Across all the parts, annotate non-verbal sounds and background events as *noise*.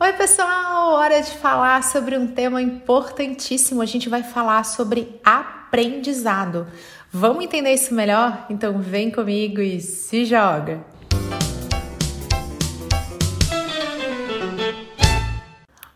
Oi, pessoal! Hora de falar sobre um tema importantíssimo. A gente vai falar sobre aprendizado. Vamos entender isso melhor? Então vem comigo e se joga!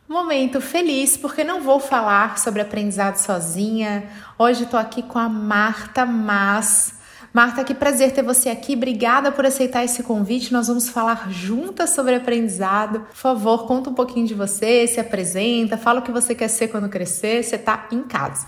Momento feliz porque não vou falar sobre aprendizado sozinha. Hoje estou aqui com a Marta Mas Marta, que prazer ter você aqui. Obrigada por aceitar esse convite. Nós vamos falar juntas sobre aprendizado. Por favor, conta um pouquinho de você, se apresenta, fala o que você quer ser quando crescer. Você está em casa.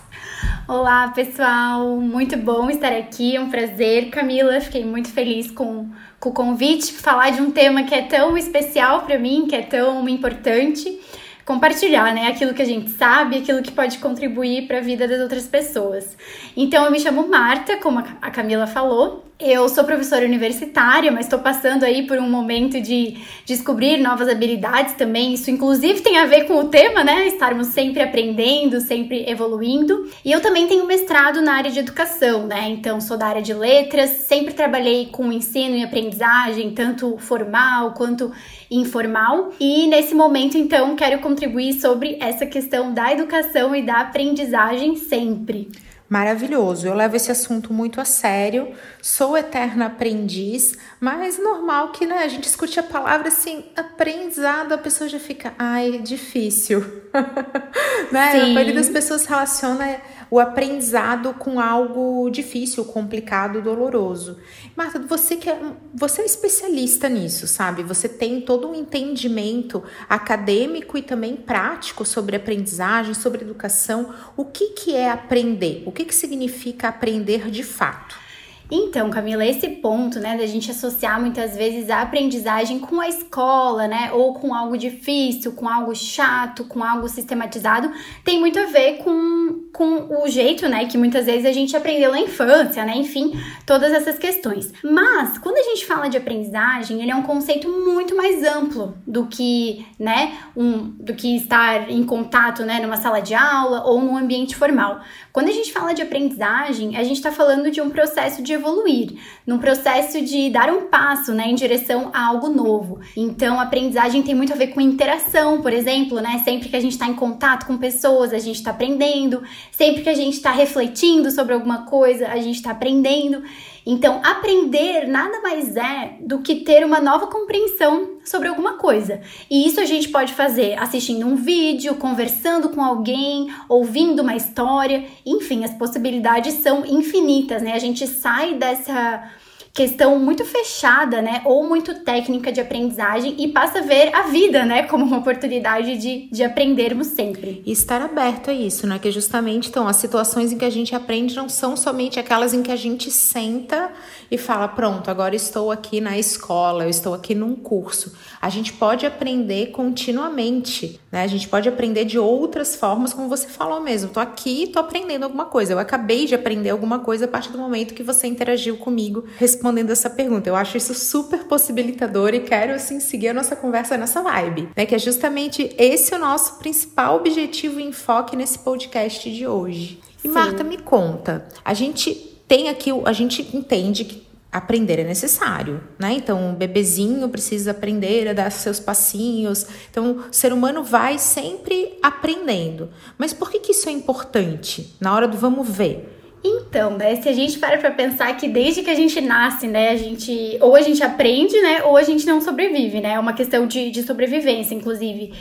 Olá, pessoal. Muito bom estar aqui. É um prazer, Camila. Fiquei muito feliz com, com o convite, falar de um tema que é tão especial para mim, que é tão importante compartilhar, né, aquilo que a gente sabe, aquilo que pode contribuir para a vida das outras pessoas. Então eu me chamo Marta, como a Camila falou, eu sou professora universitária, mas estou passando aí por um momento de descobrir novas habilidades também. Isso, inclusive, tem a ver com o tema, né? Estarmos sempre aprendendo, sempre evoluindo. E eu também tenho mestrado na área de educação, né? Então, sou da área de letras, sempre trabalhei com ensino e aprendizagem, tanto formal quanto informal. E nesse momento, então, quero contribuir sobre essa questão da educação e da aprendizagem sempre maravilhoso. Eu levo esse assunto muito a sério, sou eterna aprendiz, mas normal que né, a gente escute a palavra assim, aprendizado, a pessoa já fica, ai, difícil. *laughs* né? A maioria das pessoas relaciona o aprendizado com algo difícil, complicado, doloroso. Marta, você que é, você é especialista nisso, sabe? Você tem todo um entendimento acadêmico e também prático sobre aprendizagem, sobre educação. O que, que é aprender? O que, que significa aprender de fato? Então, Camila, esse ponto, né, da gente associar muitas vezes a aprendizagem com a escola, né, ou com algo difícil, com algo chato, com algo sistematizado, tem muito a ver com, com o jeito, né, que muitas vezes a gente aprendeu na infância, né, enfim, todas essas questões. Mas, quando a gente fala de aprendizagem, ele é um conceito muito mais amplo do que, né, um, do que estar em contato, né, numa sala de aula ou num ambiente formal. Quando a gente fala de aprendizagem, a gente está falando de um processo de evoluir, num processo de dar um passo né, em direção a algo novo. Então, aprendizagem tem muito a ver com interação, por exemplo, né? Sempre que a gente está em contato com pessoas, a gente está aprendendo. Sempre que a gente está refletindo sobre alguma coisa, a gente está aprendendo. Então, aprender nada mais é do que ter uma nova compreensão sobre alguma coisa. E isso a gente pode fazer assistindo um vídeo, conversando com alguém, ouvindo uma história, enfim, as possibilidades são infinitas, né? A gente sai dessa questão muito fechada, né, ou muito técnica de aprendizagem e passa a ver a vida, né, como uma oportunidade de, de aprendermos sempre. E estar aberto a isso, né, que justamente, então, as situações em que a gente aprende não são somente aquelas em que a gente senta e fala, pronto, agora estou aqui na escola, eu estou aqui num curso. A gente pode aprender continuamente, né, a gente pode aprender de outras formas, como você falou mesmo, tô aqui, tô aprendendo alguma coisa, eu acabei de aprender alguma coisa a partir do momento que você interagiu comigo, respondendo essa pergunta. Eu acho isso super possibilitador e quero assim seguir a nossa conversa nessa vibe, né? Que é justamente esse o nosso principal objetivo e enfoque nesse podcast de hoje. E Sim. Marta, me conta, a gente tem aqui, a gente entende que aprender é necessário, né? Então, um bebezinho precisa aprender a dar seus passinhos. Então, o ser humano vai sempre aprendendo. Mas por que, que isso é importante? Na hora do vamos ver. Então, né, se a gente para pra pensar que desde que a gente nasce, né, a gente, ou a gente aprende, né, ou a gente não sobrevive, né, é uma questão de, de sobrevivência, inclusive.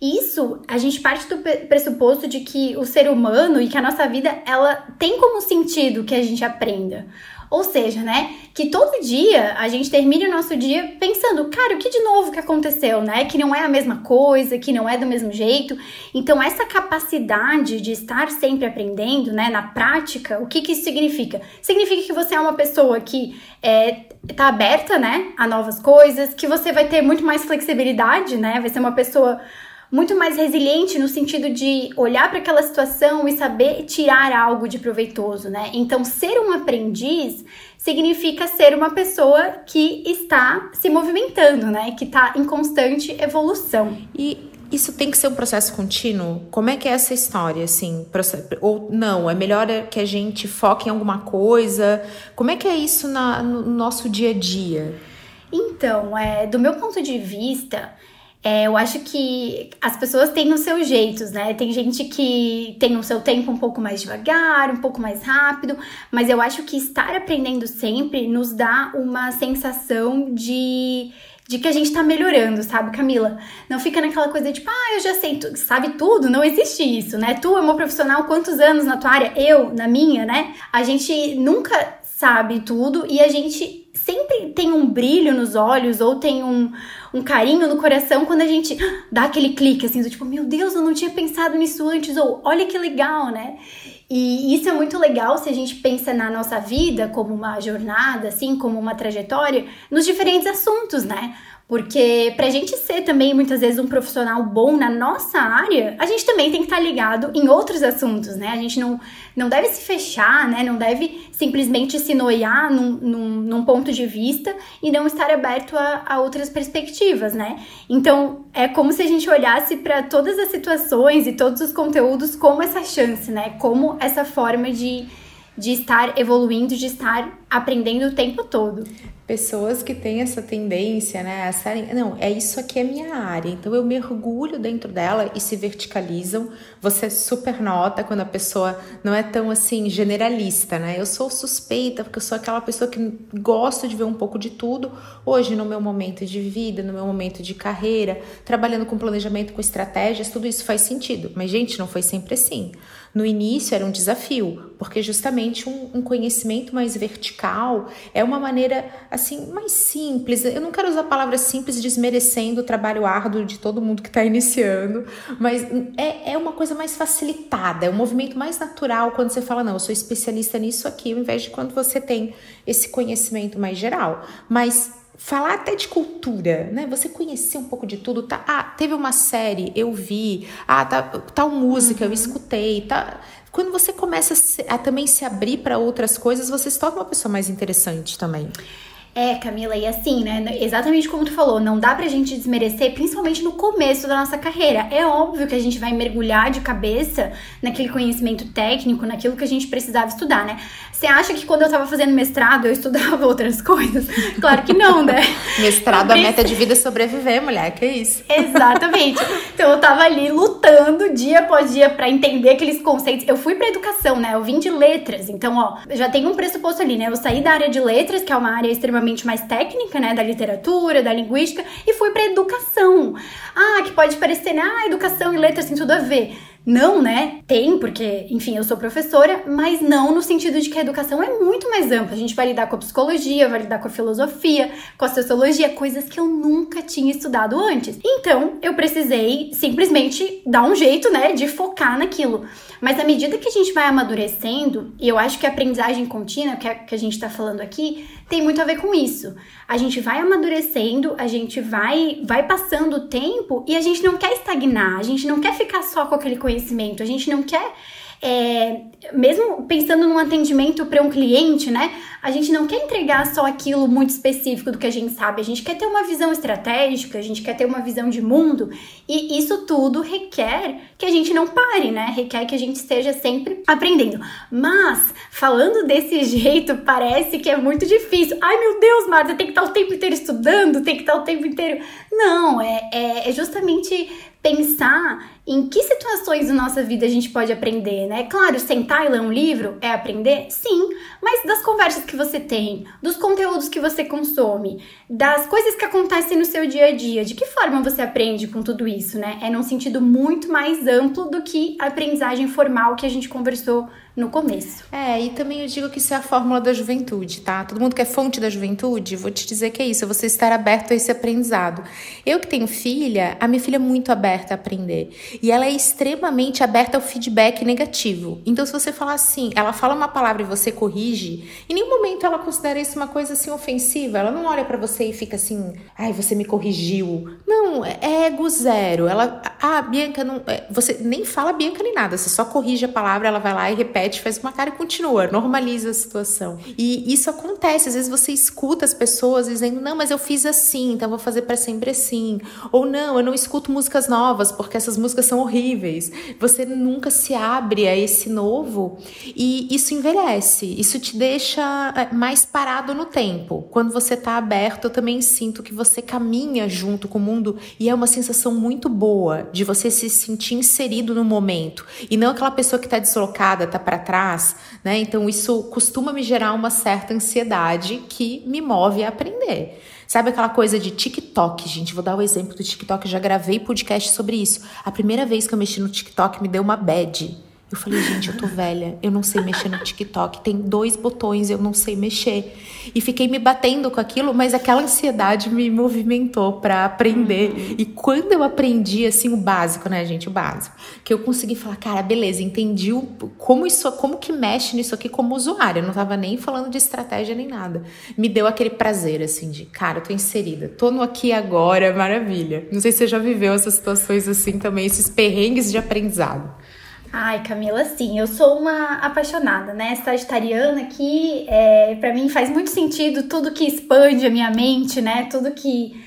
Isso, a gente parte do pressuposto de que o ser humano e que a nossa vida, ela tem como sentido que a gente aprenda. Ou seja, né, que todo dia a gente termine o nosso dia pensando, cara, o que de novo que aconteceu, né? Que não é a mesma coisa, que não é do mesmo jeito. Então, essa capacidade de estar sempre aprendendo, né, na prática, o que que isso significa? Significa que você é uma pessoa que é, tá aberta, né, a novas coisas, que você vai ter muito mais flexibilidade, né? Vai ser uma pessoa muito mais resiliente no sentido de olhar para aquela situação e saber tirar algo de proveitoso, né? Então, ser um aprendiz significa ser uma pessoa que está se movimentando, né? Que está em constante evolução. E isso tem que ser um processo contínuo? Como é que é essa história, assim? Ou não, é melhor que a gente foque em alguma coisa? Como é que é isso na, no nosso dia a dia? Então, é, do meu ponto de vista, É, eu acho que as pessoas têm os seus jeitos, né? Tem gente que tem o seu tempo um pouco mais devagar, um pouco mais rápido, mas eu acho que estar aprendendo sempre nos dá uma sensação de de que a gente tá melhorando, sabe, Camila? Não fica naquela coisa de, tipo, ah, eu já sei, tu sabe tudo, não existe isso, né? Tu é uma profissional, quantos anos na tua área? Eu, na minha, né? A gente nunca sabe tudo e a gente sempre tem um brilho nos olhos ou tem um, um carinho no coração quando a gente dá aquele clique assim, do tipo, meu Deus, eu não tinha pensado nisso antes, ou olha que legal, né? E isso é muito legal se a gente pensa na nossa vida como uma jornada, assim, como uma trajetória, nos diferentes assuntos, né? Porque pra gente ser também muitas vezes um profissional bom na nossa área, a gente também tem que estar tá ligado em outros assuntos, né? A gente não, não deve se fechar, né? Não deve simplesmente se noiar num, num, num ponto de vista e não estar aberto a, a, outras perspectivas, né? Então é como se a gente olhasse para todas as situações e todos os conteúdos como essa chance, né? Como essa forma de, de estar evoluindo, de estar aprendendo o tempo todo pessoas que têm essa tendência, né, a não, é isso aqui é minha área, então eu mergulho dentro dela e se verticalizam. Você super nota quando a pessoa não é tão assim generalista, né? Eu sou suspeita porque eu sou aquela pessoa que gosto de ver um pouco de tudo. Hoje no meu momento de vida, no meu momento de carreira, trabalhando com planejamento, com estratégias, tudo isso faz sentido. Mas gente, não foi sempre assim. No início era um desafio, porque justamente um, um conhecimento mais vertical é uma maneira assim mais simples. Eu não quero usar a palavra simples desmerecendo o trabalho árduo de todo mundo que está iniciando, mas é, é uma coisa mais facilitada, é um movimento mais natural quando você fala, não, eu sou especialista nisso aqui, ao invés de quando você tem esse conhecimento mais geral. Mas falar até de cultura, né? Você conhecer um pouco de tudo, tá? Ah, teve uma série, eu vi. Ah, tá, tal música, uhum. eu escutei, tá? Quando você começa a, se, a também se abrir para outras coisas, você se torna uma pessoa mais interessante também. É, Camila, e assim, né? Exatamente como tu falou, não dá pra gente desmerecer, principalmente no começo da nossa carreira. É óbvio que a gente vai mergulhar de cabeça naquele conhecimento técnico, naquilo que a gente precisava estudar, né? Você acha que quando eu tava fazendo mestrado eu estudava *laughs* outras coisas? Claro que não, né? *laughs* mestrado, a meta de vida é sobreviver, mulher, que isso? Exatamente. Então eu tava ali lutando dia após dia para entender aqueles conceitos. Eu fui pra educação, né? Eu vim de letras, então, ó, já tem um pressuposto ali, né? Eu saí da área de letras, que é uma área extremamente mais técnica, né? Da literatura, da linguística, e fui pra educação. Ah, que pode parecer, né? Ah, educação e letras tem tudo a ver. Não, né? Tem, porque, enfim, eu sou professora, mas não no sentido de que a educação é muito mais ampla. A gente vai lidar com a psicologia, vai lidar com a filosofia, com a sociologia, coisas que eu nunca tinha estudado antes. Então, eu precisei simplesmente dar um jeito, né, de focar naquilo. Mas à medida que a gente vai amadurecendo, e eu acho que a aprendizagem contínua, que, é, que a gente está falando aqui, tem muito a ver com isso. A gente vai amadurecendo, a gente vai, vai passando o tempo e a gente não quer estagnar, a gente não quer ficar só com aquele conhecimento, a gente não quer é, mesmo pensando num atendimento para um cliente, né? A gente não quer entregar só aquilo muito específico do que a gente sabe, a gente quer ter uma visão estratégica, a gente quer ter uma visão de mundo, e isso tudo requer que a gente não pare, né? Requer que a gente esteja sempre aprendendo. Mas, falando desse *laughs* jeito, parece que é muito difícil. Ai meu Deus, Marta, tem que estar o tempo inteiro estudando, tem que estar o tempo inteiro. Não, é, é, é justamente pensar em que situações da nossa vida a gente pode aprender, né? Claro, sentar e ler um livro é aprender? Sim, mas das conversas que você tem, dos conteúdos que você consome, das coisas que acontecem no seu dia a dia, de que forma você aprende com tudo isso, né? É num sentido muito mais amplo do que a aprendizagem formal que a gente conversou no começo. É, e também eu digo que isso é a fórmula da juventude, tá? Todo mundo que é fonte da juventude, vou te dizer que é isso, é você estar aberto a esse aprendizado. Eu que tenho filha, a minha filha é muito aberta a aprender. E ela é extremamente aberta ao feedback negativo. Então, se você falar assim, ela fala uma palavra e você corrige, em nenhum momento ela considera isso uma coisa assim ofensiva. Ela não olha para você e fica assim, ai, você me corrigiu. Não, é ego zero. Ela ah, Bianca, não, é, você nem fala Bianca nem nada, você só corrige a palavra, ela vai lá e repete, faz uma cara e continua, normaliza a situação. E isso acontece, às vezes você escuta as pessoas dizendo, não, mas eu fiz assim, então vou fazer para sempre assim. Ou não, eu não escuto músicas novas porque essas músicas são horríveis. Você nunca se abre a esse novo e isso envelhece, isso te deixa é, mais parado no tempo. Quando você tá aberto, eu também sinto que você caminha junto com o mundo e é uma sensação muito boa de você se sentir inserido no momento e não aquela pessoa que está deslocada, está para trás, né? Então isso costuma me gerar uma certa ansiedade que me move a aprender. Sabe aquela coisa de TikTok, gente? Vou dar o um exemplo do TikTok, eu já gravei podcast sobre isso. A primeira vez que eu mexi no TikTok me deu uma bad eu falei, gente, eu tô velha, eu não sei mexer no TikTok, tem dois botões, eu não sei mexer. E fiquei me batendo com aquilo, mas aquela ansiedade me movimentou para aprender. Uhum. E quando eu aprendi, assim, o básico, né, gente, o básico, que eu consegui falar, cara, beleza, entendi o, como isso, como que mexe nisso aqui como usuária. Eu não tava nem falando de estratégia nem nada. Me deu aquele prazer, assim, de, cara, eu tô inserida, tô no aqui e agora, maravilha. Não sei se você já viveu essas situações assim também, esses perrengues de aprendizado. Ai, Camila, sim, eu sou uma apaixonada, né? Sagitariana que é, para mim faz muito sentido tudo que expande a minha mente, né? Tudo que,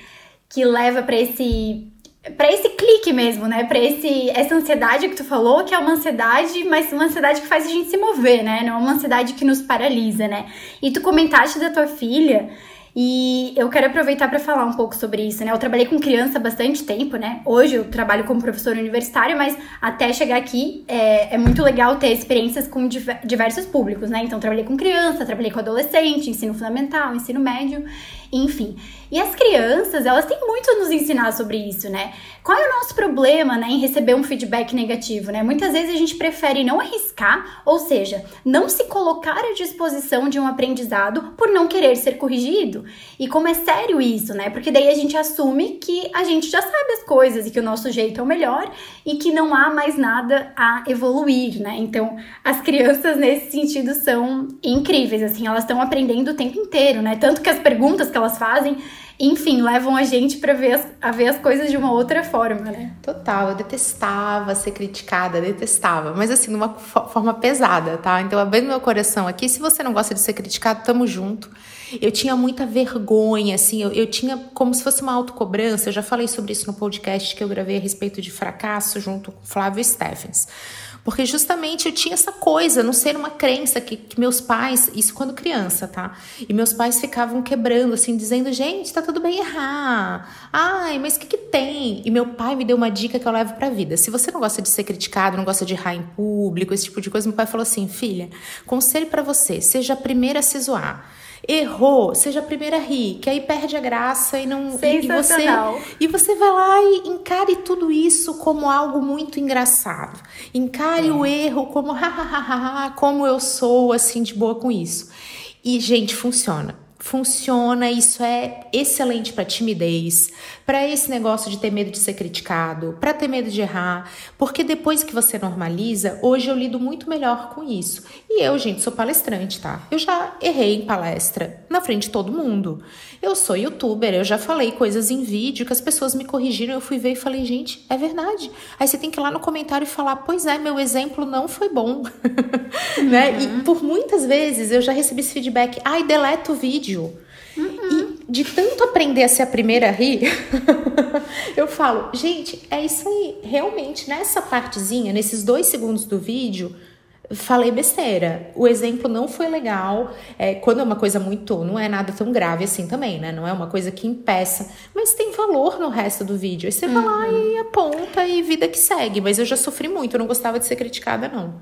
que leva para esse para esse clique mesmo, né? Para esse essa ansiedade que tu falou, que é uma ansiedade, mas uma ansiedade que faz a gente se mover, né? Não é uma ansiedade que nos paralisa, né? E tu comentaste da tua filha, e eu quero aproveitar para falar um pouco sobre isso, né? Eu trabalhei com criança bastante tempo, né? Hoje eu trabalho como professora universitária, mas até chegar aqui é, é muito legal ter experiências com diversos públicos, né? Então, trabalhei com criança, trabalhei com adolescente, ensino fundamental, ensino médio, enfim. E as crianças, elas têm muito a nos ensinar sobre isso, né? Qual é o nosso problema, né, em receber um feedback negativo, né? Muitas vezes a gente prefere não arriscar, ou seja, não se colocar à disposição de um aprendizado por não querer ser corrigido. E como é sério isso, né? Porque daí a gente assume que a gente já sabe as coisas e que o nosso jeito é o melhor e que não há mais nada a evoluir, né? Então, as crianças nesse sentido são incríveis, assim, elas estão aprendendo o tempo inteiro, né? Tanto que as perguntas que elas fazem enfim, levam a gente para ver as, a ver as coisas de uma outra forma, né? Total, eu detestava ser criticada, detestava, mas assim, de uma forma pesada, tá? Então, abrindo meu coração aqui, se você não gosta de ser criticado, tamo junto. Eu tinha muita vergonha, assim, eu, eu tinha como se fosse uma autocobrança. Eu já falei sobre isso no podcast que eu gravei a respeito de fracasso junto com Flávio Steffens. Porque justamente eu tinha essa coisa, não ser uma crença que, que, meus pais, isso quando criança, tá? E meus pais ficavam quebrando, assim, dizendo, gente, tá tudo bem errar. Ai, mas o que, que tem? E meu pai me deu uma dica que eu levo pra vida. Se você não gosta de ser criticado, não gosta de errar em público, esse tipo de coisa, meu pai falou assim, filha, conselho para você, seja a primeira a se zoar errou, seja a primeira a rir, que aí perde a graça e não e você e você vai lá e encare tudo isso como algo muito engraçado. Encare é. o erro como *laughs* hahaha, como eu sou assim de boa com isso. E gente, funciona funciona, isso é excelente para timidez, para esse negócio de ter medo de ser criticado, para ter medo de errar, porque depois que você normaliza, hoje eu lido muito melhor com isso. E eu, gente, sou palestrante, tá? Eu já errei em palestra na frente de todo mundo. Eu sou youtuber, eu já falei coisas em vídeo que as pessoas me corrigiram, eu fui ver e falei, gente, é verdade. Aí você tem que ir lá no comentário e falar, pois é, meu exemplo não foi bom. Uhum. *laughs* né? E uhum. por muitas vezes eu já recebi esse feedback, ai, deleta o vídeo. Uhum. E de tanto aprender a ser a primeira a rir, *laughs* eu falo, gente, é isso aí. Realmente, nessa partezinha, nesses dois segundos do vídeo, falei besteira. O exemplo não foi legal. É, quando é uma coisa muito. Não é nada tão grave assim também, né? Não é uma coisa que impeça. Mas tem valor no resto do vídeo. Aí você uhum. vai lá e aponta e vida que segue. Mas eu já sofri muito. Eu não gostava de ser criticada, não.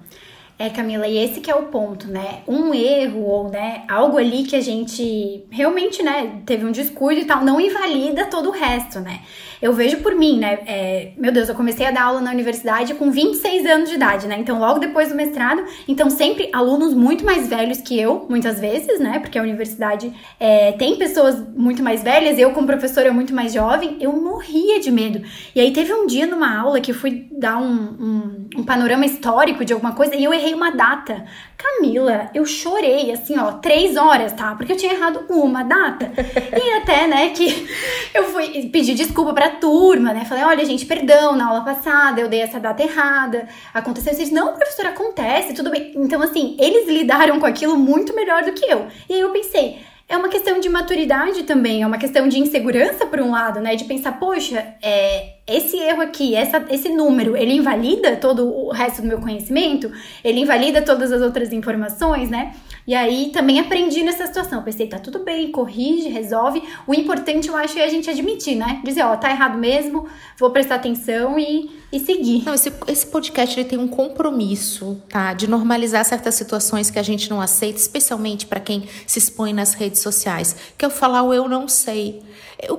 É, Camila, e esse que é o ponto, né? Um erro ou, né, algo ali que a gente realmente, né, teve um descuido e tal, não invalida todo o resto, né? Eu vejo por mim, né? É, meu Deus, eu comecei a dar aula na universidade com 26 anos de idade, né? Então, logo depois do mestrado, então sempre alunos muito mais velhos que eu, muitas vezes, né? Porque a universidade é, tem pessoas muito mais velhas, eu como professora muito mais jovem, eu morria de medo. E aí teve um dia numa aula que eu fui dar um, um, um panorama histórico de alguma coisa e eu errei uma data. Camila, eu chorei, assim, ó, três horas, tá? Porque eu tinha errado uma data. *laughs* e até, né, que eu fui pedir desculpa para turma, né? Falei, olha, gente, perdão, na aula passada eu dei essa data errada, aconteceu isso. Não, professor, acontece, tudo bem. Então, assim, eles lidaram com aquilo muito melhor do que eu. E aí eu pensei, é uma questão de maturidade também, é uma questão de insegurança por um lado, né? De pensar, poxa, é, esse erro aqui, essa, esse número, ele invalida todo o resto do meu conhecimento? Ele invalida todas as outras informações, né? E aí também aprendi nessa situação. Pensei, tá tudo bem, corrige, resolve. O importante, eu acho, é a gente admitir, né? Dizer, ó, tá errado mesmo, vou prestar atenção e, e seguir. Não, esse, esse podcast ele tem um compromisso, tá? De normalizar certas situações que a gente não aceita, especialmente para quem se expõe nas redes sociais. Que o falar o eu não sei.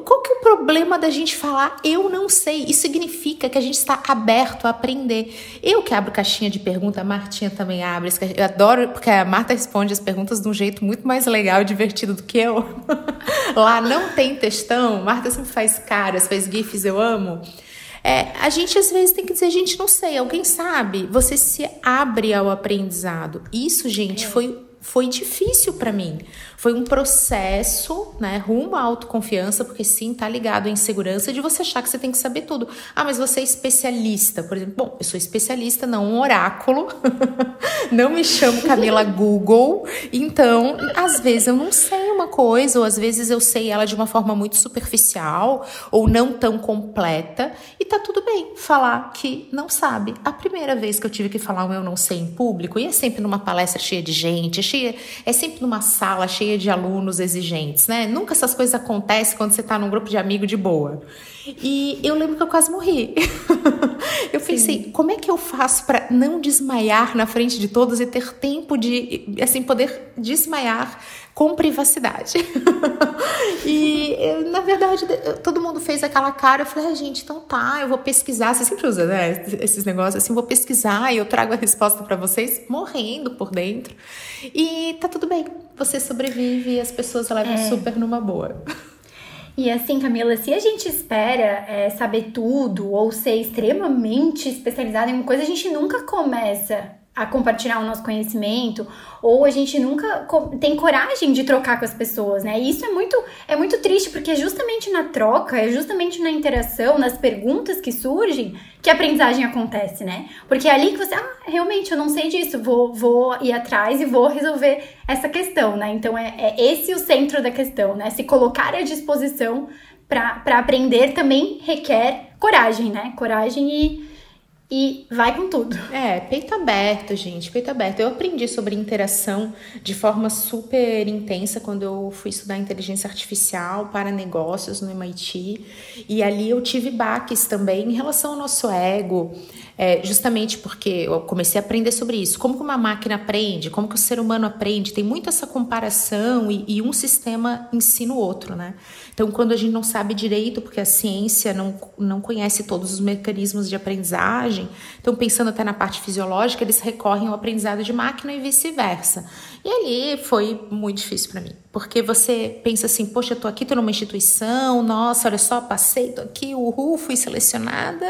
Qual que é o problema da gente falar eu não sei? Isso significa que a gente está aberto a aprender. Eu que abro caixinha de pergunta, a Martinha também abre. Eu adoro, porque a Marta responde as perguntas de um jeito muito mais legal e divertido do que eu. *laughs* Lá não tem textão, Marta sempre faz caras, faz gifs, eu amo. É, a gente às vezes tem que dizer, gente, não sei, alguém sabe. Você se abre ao aprendizado. Isso, gente, é. foi foi difícil para mim. Foi um processo, né, rumo à autoconfiança, porque sim, tá ligado à insegurança de você achar que você tem que saber tudo. Ah, mas você é especialista, por exemplo. Bom, eu sou especialista, não um oráculo. *laughs* não me chamo Camila Google. Então, às vezes eu não sei uma coisa, ou às vezes eu sei ela de uma forma muito superficial, ou não tão completa, e tá tudo bem falar que não sabe. A primeira vez que eu tive que falar um eu não sei em público, e é sempre numa palestra cheia de gente, cheia, é sempre numa sala cheia de alunos exigentes, né? Nunca essas coisas acontecem quando você está num grupo de amigos de boa. E eu lembro que eu quase morri. *laughs* eu pensei, Sim. como é que eu faço para não desmaiar na frente de todos e ter tempo de, assim, poder desmaiar com privacidade? *laughs* e, na verdade, todo mundo fez aquela cara. Eu falei, ah, gente, então tá, eu vou pesquisar. Você sempre usa, né, esses negócios assim, vou pesquisar e eu trago a resposta para vocês morrendo por dentro. E tá tudo bem, você sobrevive e as pessoas levam é. super numa boa. E assim, Camila, se a gente espera é, saber tudo ou ser extremamente especializado em uma coisa, a gente nunca começa a compartilhar o nosso conhecimento, ou a gente nunca tem coragem de trocar com as pessoas, né? E isso é muito, é muito triste, porque é justamente na troca, é justamente na interação, nas perguntas que surgem, que a aprendizagem acontece, né? Porque é ali que você, ah, realmente, eu não sei disso, vou, vou ir atrás e vou resolver essa questão, né? Então é, é esse o centro da questão, né? Se colocar à disposição para aprender também requer coragem, né? Coragem e e vai com tudo. É, peito aberto, gente, peito aberto. Eu aprendi sobre interação de forma super intensa quando eu fui estudar inteligência artificial para negócios no MIT. E ali eu tive baques também em relação ao nosso ego, é, justamente porque eu comecei a aprender sobre isso. Como que uma máquina aprende, como que o ser humano aprende. Tem muito essa comparação e, e um sistema ensina o outro, né? Então, quando a gente não sabe direito, porque a ciência não, não conhece todos os mecanismos de aprendizagem, então, pensando até na parte fisiológica, eles recorrem ao aprendizado de máquina e vice-versa. E ali foi muito difícil para mim, porque você pensa assim: poxa, eu tô aqui, tô numa instituição, nossa, olha só, passei, tô aqui, uhul, fui selecionada.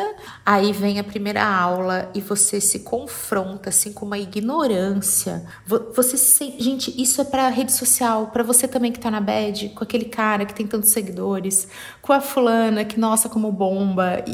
Aí vem a primeira aula e você se confronta assim com uma ignorância. Você se... gente, isso é para rede social, para você também que tá na bed, com aquele cara que tem tantos seguidores, com a fulana que nossa como bomba.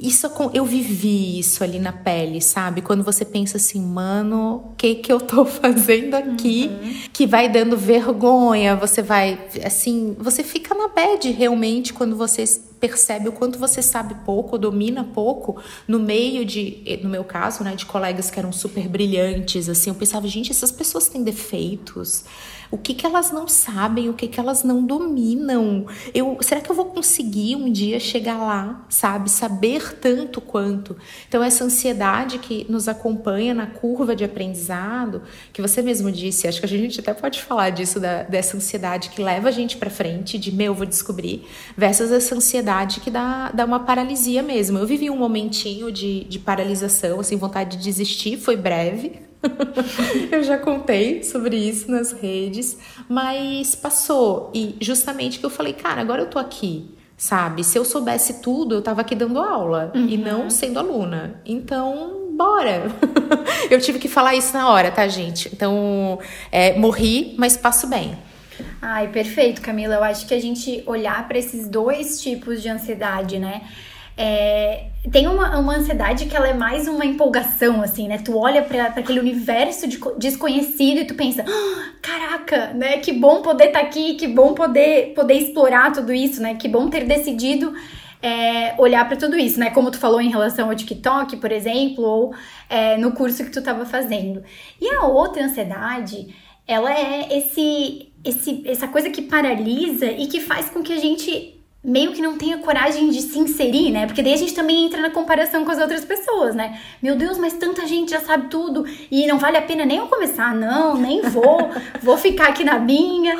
Isso eu vivi isso ali na pele, sabe? Quando você pensa assim, mano, o que que eu tô *laughs* fazendo aqui? uhum. que vai dando vergonha, você vai, assim, você fica na bad realmente quando você percebe o quanto você sabe pouco, domina pouco, no meio de, no meu caso, né, de colegas que eram super brilhantes, assim, eu pensava, gente, essas pessoas têm defeitos, o que, que elas não sabem, o que, que elas não dominam. Eu, será que eu vou conseguir um dia chegar lá, sabe? Saber tanto quanto. Então, essa ansiedade que nos acompanha na curva de aprendizado, que você mesmo disse, acho que a gente até pode falar disso, da, dessa ansiedade que leva a gente para frente, de meu, vou descobrir, versus essa ansiedade que dá, dá uma paralisia mesmo. Eu vivi um momentinho de, de paralisação, assim, vontade de desistir, foi breve, *laughs* eu já contei sobre isso nas redes, mas passou. E justamente que eu falei, cara, agora eu tô aqui, sabe? Se eu soubesse tudo, eu tava aqui dando aula uhum. e não sendo aluna. Então, bora! *laughs* eu tive que falar isso na hora, tá, gente? Então, é, morri, mas passo bem. Ai, perfeito, Camila. Eu acho que a gente olhar para esses dois tipos de ansiedade, né? É, tem uma, uma ansiedade que ela é mais uma empolgação, assim, né? Tu olha para aquele universo de, desconhecido e tu pensa, ah, caraca, né? Que bom poder estar tá aqui, que bom poder, poder explorar tudo isso, né? Que bom ter decidido é, olhar para tudo isso, né? Como tu falou em relação ao TikTok, por exemplo, ou é, no curso que tu estava fazendo. E a outra ansiedade, ela é esse, esse, essa coisa que paralisa e que faz com que a gente meio que não tenha coragem de se inserir, né? Porque daí a gente também entra na comparação com as outras pessoas, né? Meu Deus, mas tanta gente já sabe tudo e não vale a pena nem eu começar, não, nem vou, *laughs* vou ficar aqui na minha.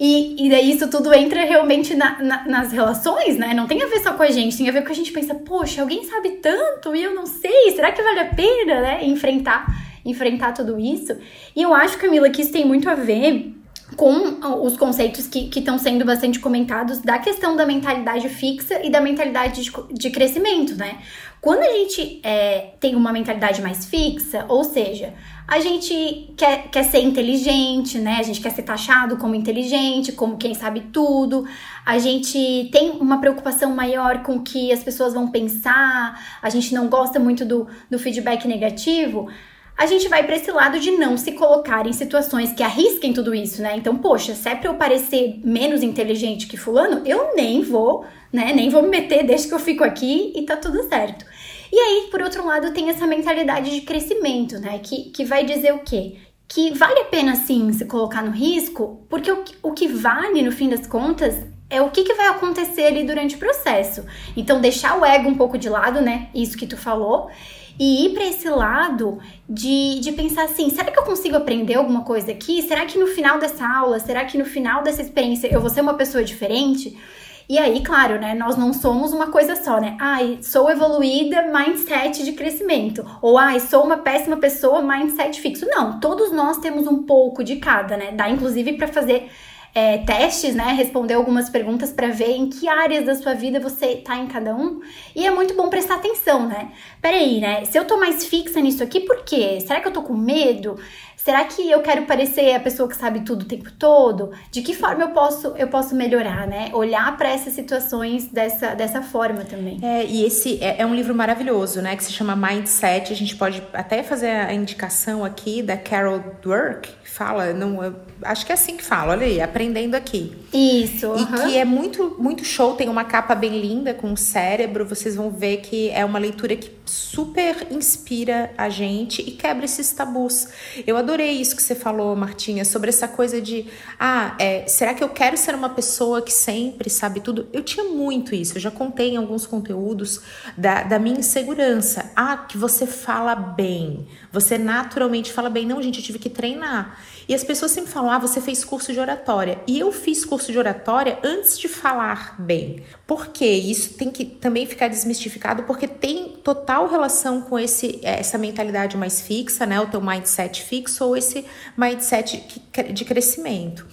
E, e daí isso tudo entra realmente na, na, nas relações, né? Não tem a ver só com a gente, tem a ver com a gente pensa, poxa, alguém sabe tanto e eu não sei, será que vale a pena, né? Enfrentar, enfrentar tudo isso. E eu acho, Camila, que isso tem muito a ver com os conceitos que estão sendo bastante comentados da questão da mentalidade fixa e da mentalidade de, de crescimento, né? Quando a gente é, tem uma mentalidade mais fixa, ou seja, a gente quer, quer ser inteligente, né? A gente quer ser taxado como inteligente, como quem sabe tudo. A gente tem uma preocupação maior com o que as pessoas vão pensar. A gente não gosta muito do, do feedback negativo a gente vai para esse lado de não se colocar em situações que arrisquem tudo isso, né? Então, poxa, se é pra eu parecer menos inteligente que fulano, eu nem vou, né? Nem vou me meter, desde que eu fico aqui e tá tudo certo. E aí, por outro lado, tem essa mentalidade de crescimento, né? Que, que vai dizer o quê? Que vale a pena, sim, se colocar no risco, porque o, o que vale, no fim das contas, é o que, que vai acontecer ali durante o processo. Então, deixar o ego um pouco de lado, né? Isso que tu falou e ir para esse lado de, de pensar assim: será que eu consigo aprender alguma coisa aqui? Será que no final dessa aula, será que no final dessa experiência eu vou ser uma pessoa diferente? E aí, claro, né, nós não somos uma coisa só, né? Ai, sou evoluída, mindset de crescimento. Ou ai, sou uma péssima pessoa, mindset fixo. Não, todos nós temos um pouco de cada, né? Dá inclusive para fazer é, testes, né? Responder algumas perguntas para ver em que áreas da sua vida você tá em cada um. E é muito bom prestar atenção, né? Peraí, né? Se eu tô mais fixa nisso aqui, por quê? Será que eu tô com medo? Será que eu quero parecer a pessoa que sabe tudo o tempo todo? De que forma eu posso eu posso melhorar, né? Olhar para essas situações dessa, dessa forma também. É, e esse é, é, um livro maravilhoso, né? Que se chama Mindset. A gente pode até fazer a indicação aqui da Carol Dweck, fala, não, acho que é assim que fala, olha aí, aprendendo aqui. Isso. E que é muito, muito show, tem uma capa bem linda com o cérebro. Vocês vão ver que é uma leitura que super inspira a gente e quebra esses tabus. Eu adorei isso que você falou, Martinha, sobre essa coisa de, ah, é, será que eu quero ser uma pessoa que sempre sabe tudo? Eu tinha muito isso, eu já contei em alguns conteúdos da, da minha insegurança. Ah, que você fala bem, você naturalmente fala bem. Não, gente, eu tive que treinar. E as pessoas sempre falam: ah, você fez curso de oratória. E eu fiz curso de oratória antes de falar bem. Por quê? Isso tem que também ficar desmistificado, porque tem total relação com esse, essa mentalidade mais fixa, né? O teu mindset fixo ou esse mindset de crescimento.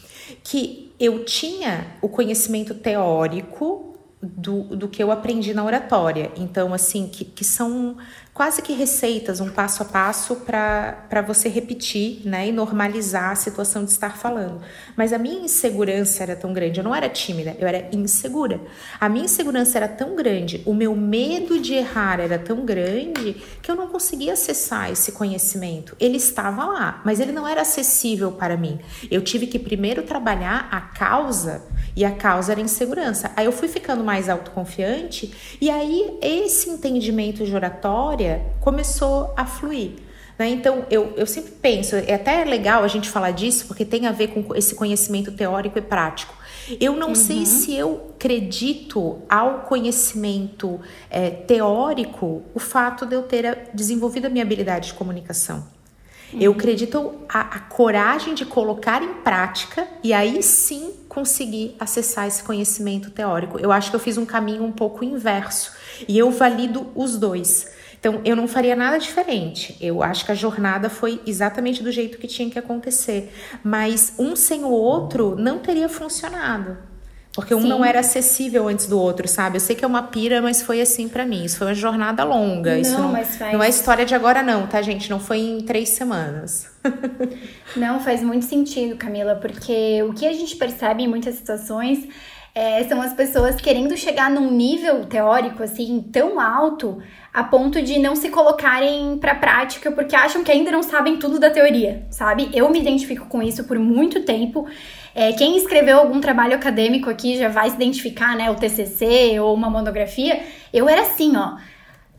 Que eu tinha o conhecimento teórico do, do que eu aprendi na oratória. Então, assim, que, que são quase que receitas, um passo a passo para você repetir né, e normalizar a situação de estar falando. Mas a minha insegurança era tão grande, eu não era tímida, eu era insegura. A minha insegurança era tão grande, o meu medo de errar era tão grande que eu não conseguia acessar esse conhecimento. Ele estava lá, mas ele não era acessível para mim. Eu tive que primeiro trabalhar a causa e a causa era insegurança. Aí eu fui ficando mais autoconfiante e aí esse entendimento de oratória começou a fluir. Né? Então eu, eu sempre penso, é até legal a gente falar disso porque tem a ver com esse conhecimento teórico e prático. Eu não uhum. sei se eu acredito ao conhecimento é, teórico o fato de eu ter desenvolvido a minha habilidade de comunicação. Eu acredito a, a, coragem de colocar em prática e aí sim conseguir acessar esse conhecimento teórico. Eu acho que eu fiz um caminho um pouco inverso e eu valido os dois. Então, eu não faria nada diferente. Eu acho que a jornada foi exatamente do jeito que tinha que acontecer. Mas um sem o outro não teria funcionado. Porque um Sim. não era acessível antes do outro, sabe? Eu sei que é uma pira, mas foi assim para mim. Isso foi uma jornada longa. Não, Isso não, mas faz... não é história de agora, não, tá, gente? Não foi em três semanas. *laughs* não, faz muito sentido, Camila, porque o que a gente percebe em muitas situações é, são as pessoas querendo chegar num nível teórico assim tão alto a ponto de não se colocarem para prática porque acham que ainda não sabem tudo da teoria, sabe? Eu me identifico com isso por muito tempo. É, quem escreveu algum trabalho acadêmico aqui já vai se identificar, né? O TCC ou uma monografia. Eu era assim, ó.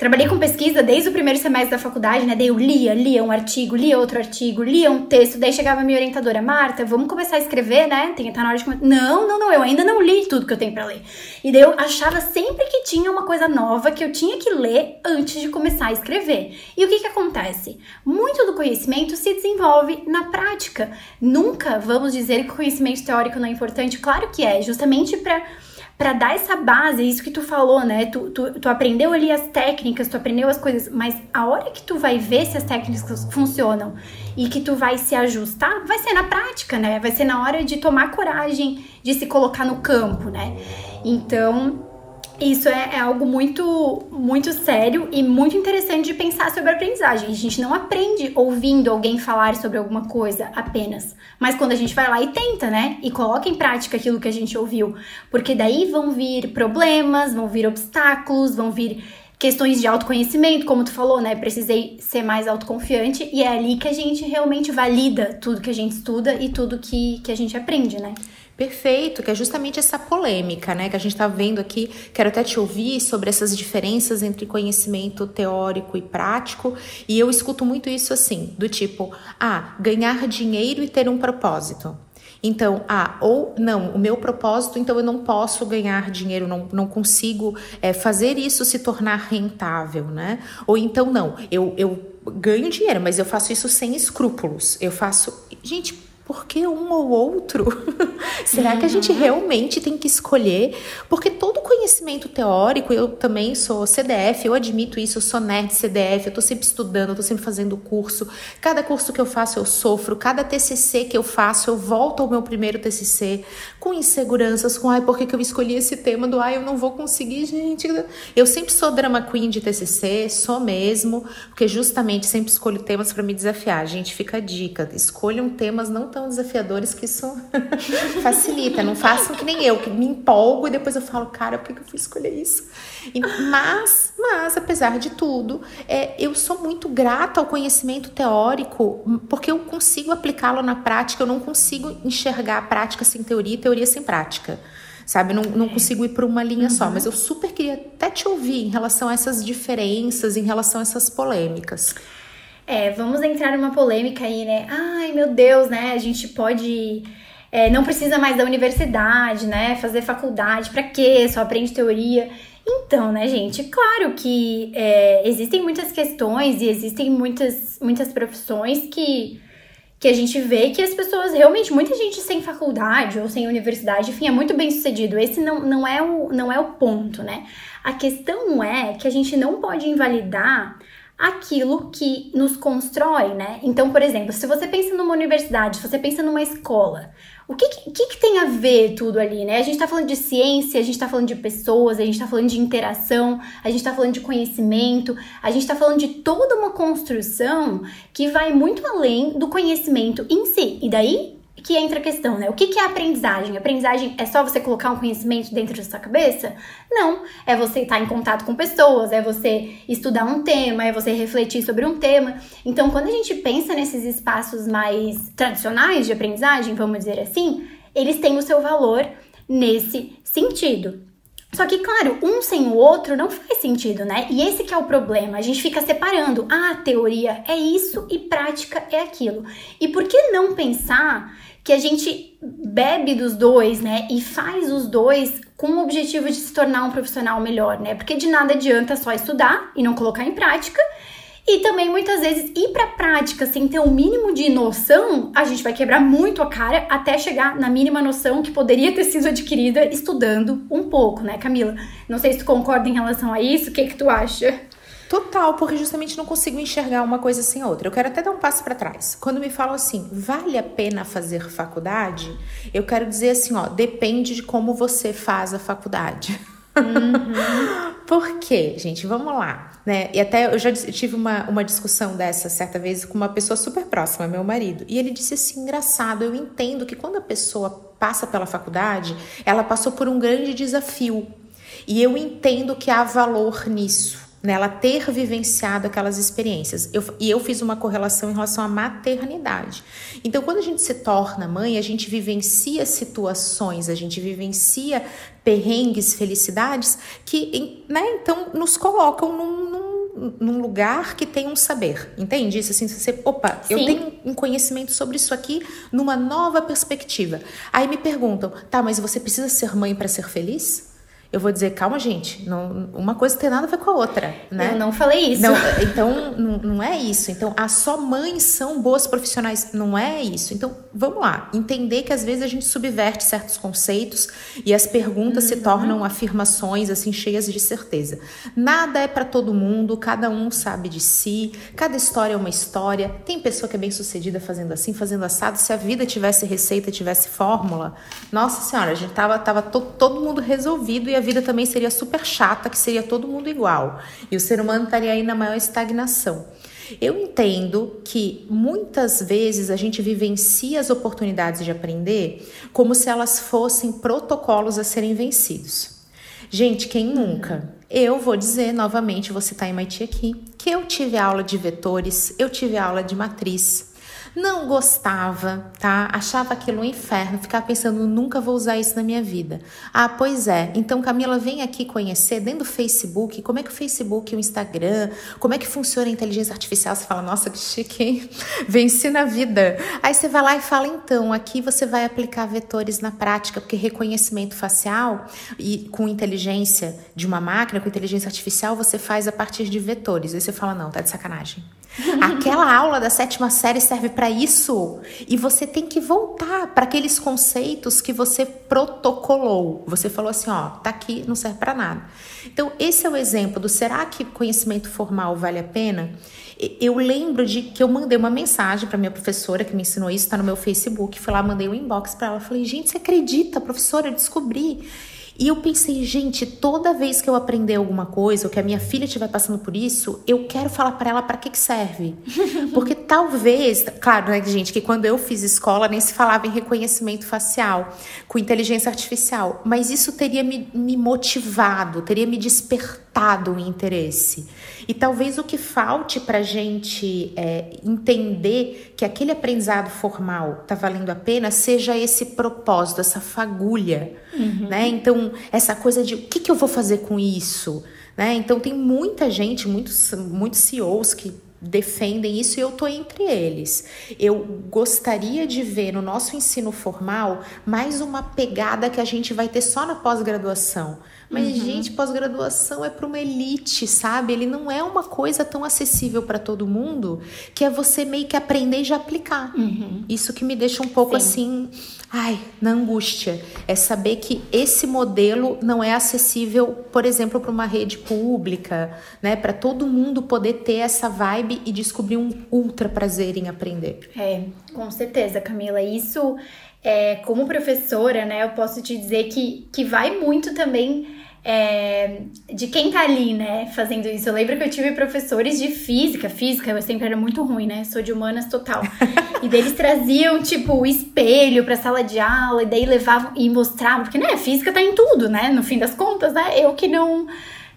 Trabalhei com pesquisa desde o primeiro semestre da faculdade, né? Daí eu lia, lia um artigo, lia outro artigo, lia um texto, daí chegava a minha orientadora, Marta, vamos começar a escrever, né? Tem estar na hora de começar. Não, não, não, eu ainda não li tudo que eu tenho para ler. E daí eu achava sempre que tinha uma coisa nova que eu tinha que ler antes de começar a escrever. E o que que acontece? Muito do conhecimento se desenvolve na prática. Nunca vamos dizer que o conhecimento teórico não é importante, claro que é, justamente para para dar essa base, isso que tu falou, né? Tu, tu, tu aprendeu ali as técnicas, tu aprendeu as coisas, mas a hora que tu vai ver se as técnicas funcionam e que tu vai se ajustar, vai ser na prática, né? Vai ser na hora de tomar coragem de se colocar no campo, né? Então, isso é, é, algo muito, muito sério e muito interessante de pensar sobre a aprendizagem. A gente não aprende ouvindo alguém falar sobre alguma coisa apenas, mas quando a gente vai lá e tenta, né? E coloca em prática aquilo que a gente ouviu, porque daí vão vir problemas, vão vir obstáculos, vão vir questões de autoconhecimento, como tu falou, né? Precisei ser mais autoconfiante e é ali que a gente realmente valida tudo que a gente estuda e tudo que, que a gente aprende, né? Perfeito, que é justamente essa polêmica, né, que a gente está vendo aqui. Quero até te ouvir sobre essas diferenças entre conhecimento teórico e prático. E eu escuto muito isso assim, do tipo, ah, ganhar dinheiro e ter um propósito. Então, ah, ou não, o meu propósito, então eu não posso ganhar dinheiro, não, não consigo é, fazer isso se tornar rentável, né? Ou então, não, eu, eu ganho dinheiro, mas eu faço isso sem escrúpulos. Eu faço. Gente, por que um ou outro? *laughs* Será uhum. que a gente uhum. realmente tem que escolher? Porque todo conhecimento teórico, eu também sou CDF, eu admito isso, eu sou nerd CDF, eu tô sempre estudando, eu tô sempre fazendo curso. Cada curso que eu faço eu sofro, cada TCC que eu faço eu volto ao meu primeiro TCC com inseguranças, com ai, por que, que eu escolhi esse tema do ai, eu não vou conseguir, gente. Eu sempre sou drama queen de TCC, sou mesmo, porque justamente sempre escolho temas para me desafiar. Gente, fica a dica, escolham temas não tão desafiadores que isso *laughs* facilita. Não façam que nem eu, que me empolgo e depois eu falo, cara, por que eu fui escolher isso? E, mas, mas, apesar de tudo, é, eu sou muito grata ao conhecimento teórico, porque eu consigo aplicá-lo na prática, eu não consigo enxergar a prática sem teoria e teoria sem prática sabe? Não, não consigo ir por uma linha uhum. só, mas eu super queria até te ouvir em relação a essas diferenças, em relação a essas polêmicas. É, vamos entrar numa polêmica aí, né? Ai, meu Deus, né? A gente pode. É, não precisa mais da universidade, né? Fazer faculdade, pra quê? Só aprende teoria. Então, né, gente? Claro que é, existem muitas questões e existem muitas, muitas profissões que, que a gente vê que as pessoas realmente, muita gente sem faculdade ou sem universidade, enfim, é muito bem sucedido. Esse não, não, é, o, não é o ponto, né? A questão é que a gente não pode invalidar aquilo que nos constrói, né? Então, por exemplo, se você pensa numa universidade, se você pensa numa escola, o que, que, que tem a ver tudo ali, né? A gente tá falando de ciência, a gente tá falando de pessoas, a gente tá falando de interação, a gente tá falando de conhecimento, a gente tá falando de toda uma construção que vai muito além do conhecimento em si. E daí que entra a questão, né? O que, que é aprendizagem? Aprendizagem é só você colocar um conhecimento dentro da sua cabeça? Não. É você estar em contato com pessoas, é você estudar um tema, é você refletir sobre um tema. Então, quando a gente pensa nesses espaços mais tradicionais de aprendizagem, vamos dizer assim, eles têm o seu valor nesse sentido. Só que, claro, um sem o outro não faz sentido, né? E esse que é o problema. A gente fica separando. Ah, teoria é isso e prática é aquilo. E por que não pensar que a gente bebe dos dois, né? E faz os dois com o objetivo de se tornar um profissional melhor, né? Porque de nada adianta só estudar e não colocar em prática. E também muitas vezes ir para a prática sem ter o um mínimo de noção, a gente vai quebrar muito a cara até chegar na mínima noção que poderia ter sido adquirida estudando um pouco, né, Camila? Não sei se tu concorda em relação a isso, o que que tu acha? Total, porque justamente não consigo enxergar uma coisa sem outra. Eu quero até dar um passo para trás. Quando me falam assim, vale a pena fazer faculdade? Eu quero dizer assim, ó, depende de como você faz a faculdade. Uhum. Por quê, gente? Vamos lá. Né? E até eu já tive uma, uma discussão dessa certa vez com uma pessoa super próxima, meu marido. E ele disse assim: engraçado, eu entendo que quando a pessoa passa pela faculdade, ela passou por um grande desafio. E eu entendo que há valor nisso nela ter vivenciado aquelas experiências. Eu, e eu fiz uma correlação em relação à maternidade. Então, quando a gente se torna mãe, a gente vivencia situações, a gente vivencia perrengues, felicidades que, né, então, nos colocam num, num, num lugar que tem um saber. Entende isso? Assim, você, opa, Sim. eu tenho um conhecimento sobre isso aqui numa nova perspectiva. Aí me perguntam, tá, mas você precisa ser mãe para ser feliz? Eu vou dizer, calma, gente, não, uma coisa tem nada a ver com a outra, né? Eu não falei isso. Não, então, não, não é isso. Então, as só mães são boas profissionais. Não é isso. Então, vamos lá. Entender que às vezes a gente subverte certos conceitos e as perguntas uhum. se tornam afirmações, assim, cheias de certeza. Nada é para todo mundo, cada um sabe de si, cada história é uma história. Tem pessoa que é bem sucedida fazendo assim, fazendo assado. Se a vida tivesse receita, tivesse fórmula, nossa senhora, a gente tava, tava to, todo mundo resolvido e a vida também seria super chata, que seria todo mundo igual. E o ser humano estaria aí na maior estagnação. Eu entendo que muitas vezes a gente vivencia as oportunidades de aprender como se elas fossem protocolos a serem vencidos. Gente, quem nunca? Eu vou dizer novamente, vou citar MIT aqui, que eu tive aula de vetores, eu tive aula de matriz, não gostava, tá? Achava aquilo um inferno, ficava pensando, nunca vou usar isso na minha vida. Ah, pois é. Então, Camila, vem aqui conhecer dentro do Facebook, como é que o Facebook, o Instagram, como é que funciona a inteligência artificial. Você fala, nossa, que chique, hein? *laughs* Venci na vida. Aí você vai lá e fala, então, aqui você vai aplicar vetores na prática, porque reconhecimento facial e com inteligência de uma máquina, com inteligência artificial, você faz a partir de vetores. Aí você fala, não, tá de sacanagem. *laughs* Aquela aula da sétima série serve para isso. E você tem que voltar para aqueles conceitos que você protocolou. Você falou assim, ó, tá aqui, não serve para nada. Então, esse é o exemplo do será que conhecimento formal vale a pena? Eu lembro de que eu mandei uma mensagem para minha professora que me ensinou isso, está no meu Facebook. Fui lá, mandei um inbox para ela. Falei, gente, você acredita, professora? Eu descobri e eu pensei, gente, toda vez que eu aprender alguma coisa, ou que a minha filha estiver passando por isso, eu quero falar para ela para que que serve. *laughs* Porque talvez, claro, né, gente, que quando eu fiz escola nem se falava em reconhecimento facial, com inteligência artificial, mas isso teria me, me motivado, teria me despertado o interesse. E talvez o que falte para gente é, entender que aquele aprendizado formal tá valendo a pena seja esse propósito, essa fagulha, uhum. né? Então, essa coisa de o que, que eu vou fazer com isso? Né? Então, tem muita gente, muitos, muitos CEOs que defendem isso e eu tô entre eles. Eu gostaria de ver no nosso ensino formal mais uma pegada que a gente vai ter só na pós-graduação. Mas, uhum. gente, pós-graduação é para uma elite, sabe? Ele não é uma coisa tão acessível para todo mundo que é você meio que aprender e já aplicar. Uhum. Isso que me deixa um pouco Sim. assim, ai, na angústia. É saber que esse modelo não é acessível, por exemplo, para uma rede pública, né? Para todo mundo poder ter essa vibe e descobrir um ultra prazer em aprender. É, com certeza, Camila. Isso, é, como professora, né, eu posso te dizer que, que vai muito também é, de quem tá ali, né, fazendo isso. Eu lembro que eu tive professores de física, física eu sempre era muito ruim, né, sou de humanas total. *laughs* e deles traziam, tipo, o espelho pra sala de aula, e daí levavam e mostravam, porque, né, física tá em tudo, né, no fim das contas, né, eu que não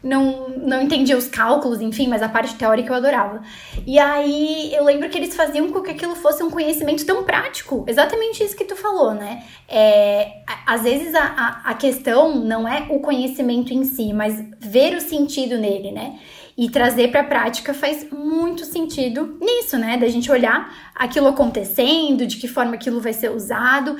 não, não entendia os cálculos, enfim, mas a parte teórica eu adorava. E aí eu lembro que eles faziam com que aquilo fosse um conhecimento tão prático. Exatamente isso que tu falou, né? É, às vezes a, a, a questão não é o conhecimento em si, mas ver o sentido nele, né? E trazer para a prática faz muito sentido nisso, né? Da gente olhar aquilo acontecendo, de que forma aquilo vai ser usado.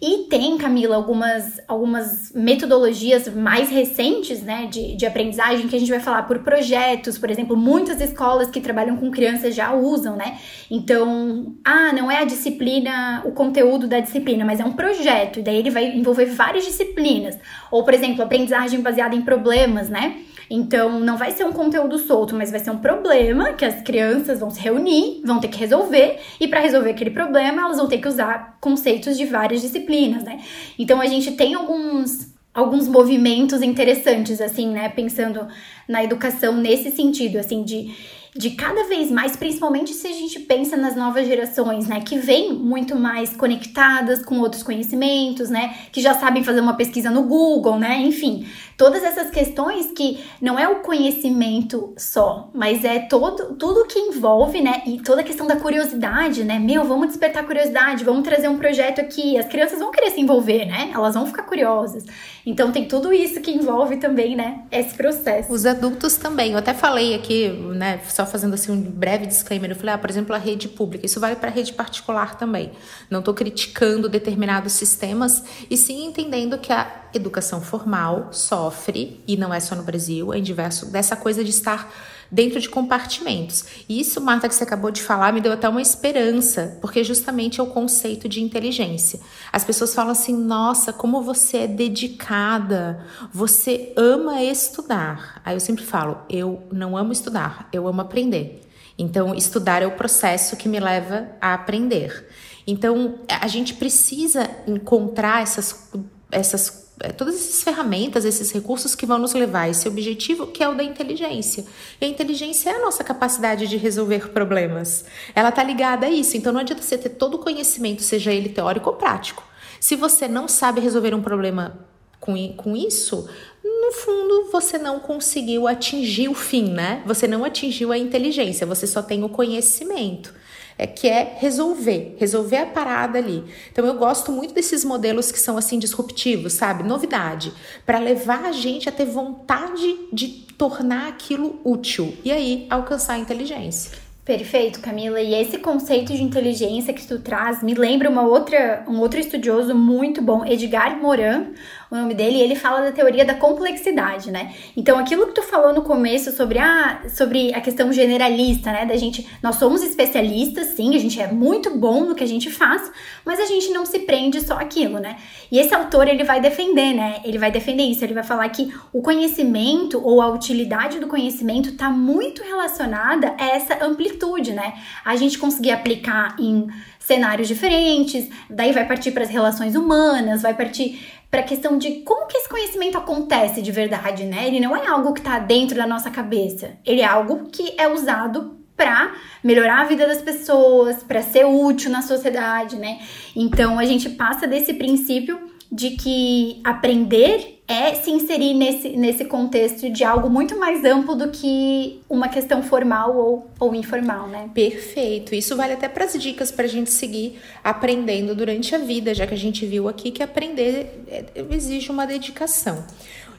E tem, Camila, algumas, algumas metodologias mais recentes, né, de, de aprendizagem que a gente vai falar por projetos, por exemplo, muitas escolas que trabalham com crianças já usam, né? Então, ah, não é a disciplina, o conteúdo da disciplina, mas é um projeto, e daí ele vai envolver várias disciplinas. Ou, por exemplo, aprendizagem baseada em problemas, né? Então, não vai ser um conteúdo solto, mas vai ser um problema que as crianças vão se reunir, vão ter que resolver, e para resolver aquele problema, elas vão ter que usar conceitos de várias disciplinas, né? Então, a gente tem alguns alguns movimentos interessantes assim, né, pensando na educação nesse sentido, assim, de de cada vez mais, principalmente se a gente pensa nas novas gerações, né, que vêm muito mais conectadas com outros conhecimentos, né, que já sabem fazer uma pesquisa no Google, né, enfim, todas essas questões que não é o conhecimento só, mas é todo tudo que envolve, né, e toda a questão da curiosidade, né, meu, vamos despertar curiosidade, vamos trazer um projeto aqui, as crianças vão querer se envolver, né, elas vão ficar curiosas. Então tem tudo isso que envolve também, né, esse processo. Os adultos também. Eu até falei aqui, né, só fazendo assim um breve disclaimer, eu falei, ah, por exemplo, a rede pública. Isso vale para a rede particular também. Não estou criticando determinados sistemas e sim entendendo que a educação formal sofre e não é só no Brasil, é em diverso dessa coisa de estar dentro de compartimentos. E isso, Marta, que você acabou de falar, me deu até uma esperança, porque justamente é o conceito de inteligência. As pessoas falam assim: nossa, como você é dedicada, você ama estudar. Aí eu sempre falo: eu não amo estudar, eu amo aprender. Então, estudar é o processo que me leva a aprender. Então, a gente precisa encontrar essas, essas todas essas ferramentas, esses recursos que vão nos levar a esse objetivo, que é o da inteligência. E a inteligência é a nossa capacidade de resolver problemas. Ela está ligada a isso. Então não adianta você ter todo o conhecimento, seja ele teórico ou prático. Se você não sabe resolver um problema com, com isso, no fundo você não conseguiu atingir o fim, né? Você não atingiu a inteligência, você só tem o conhecimento é, que é resolver, resolver a parada ali. Então eu gosto muito desses modelos que são assim disruptivos, sabe? Novidade, para levar a gente a ter vontade de tornar aquilo útil e aí alcançar a inteligência. Perfeito, Camila. E esse conceito de inteligência que tu traz me lembra uma outra, um outro estudioso muito bom, Edgar Morin, o nome dele, e ele fala da teoria da complexidade, né? Então, aquilo que tu falou no começo sobre a, sobre a questão generalista, né? Da gente, nós somos especialistas, sim, a gente é muito bom no que a gente faz, mas a gente não se prende só aquilo, né? E esse autor, ele vai defender, né? Ele vai defender isso, ele vai falar que o conhecimento ou a utilidade do conhecimento está muito relacionada a essa amplitude, né? A gente conseguir aplicar em cenários diferentes, daí vai partir para as relações humanas, vai partir para a questão de como que esse conhecimento acontece de verdade, né? Ele não é algo que está dentro da nossa cabeça. Ele é algo que é usado para melhorar a vida das pessoas, para ser útil na sociedade, né? Então a gente passa desse princípio de que aprender é se inserir nesse, nesse contexto de algo muito mais amplo do que uma questão formal ou, ou informal, né? Perfeito. Isso vale até para as dicas para a gente seguir aprendendo durante a vida, já que a gente viu aqui que aprender é, exige uma dedicação.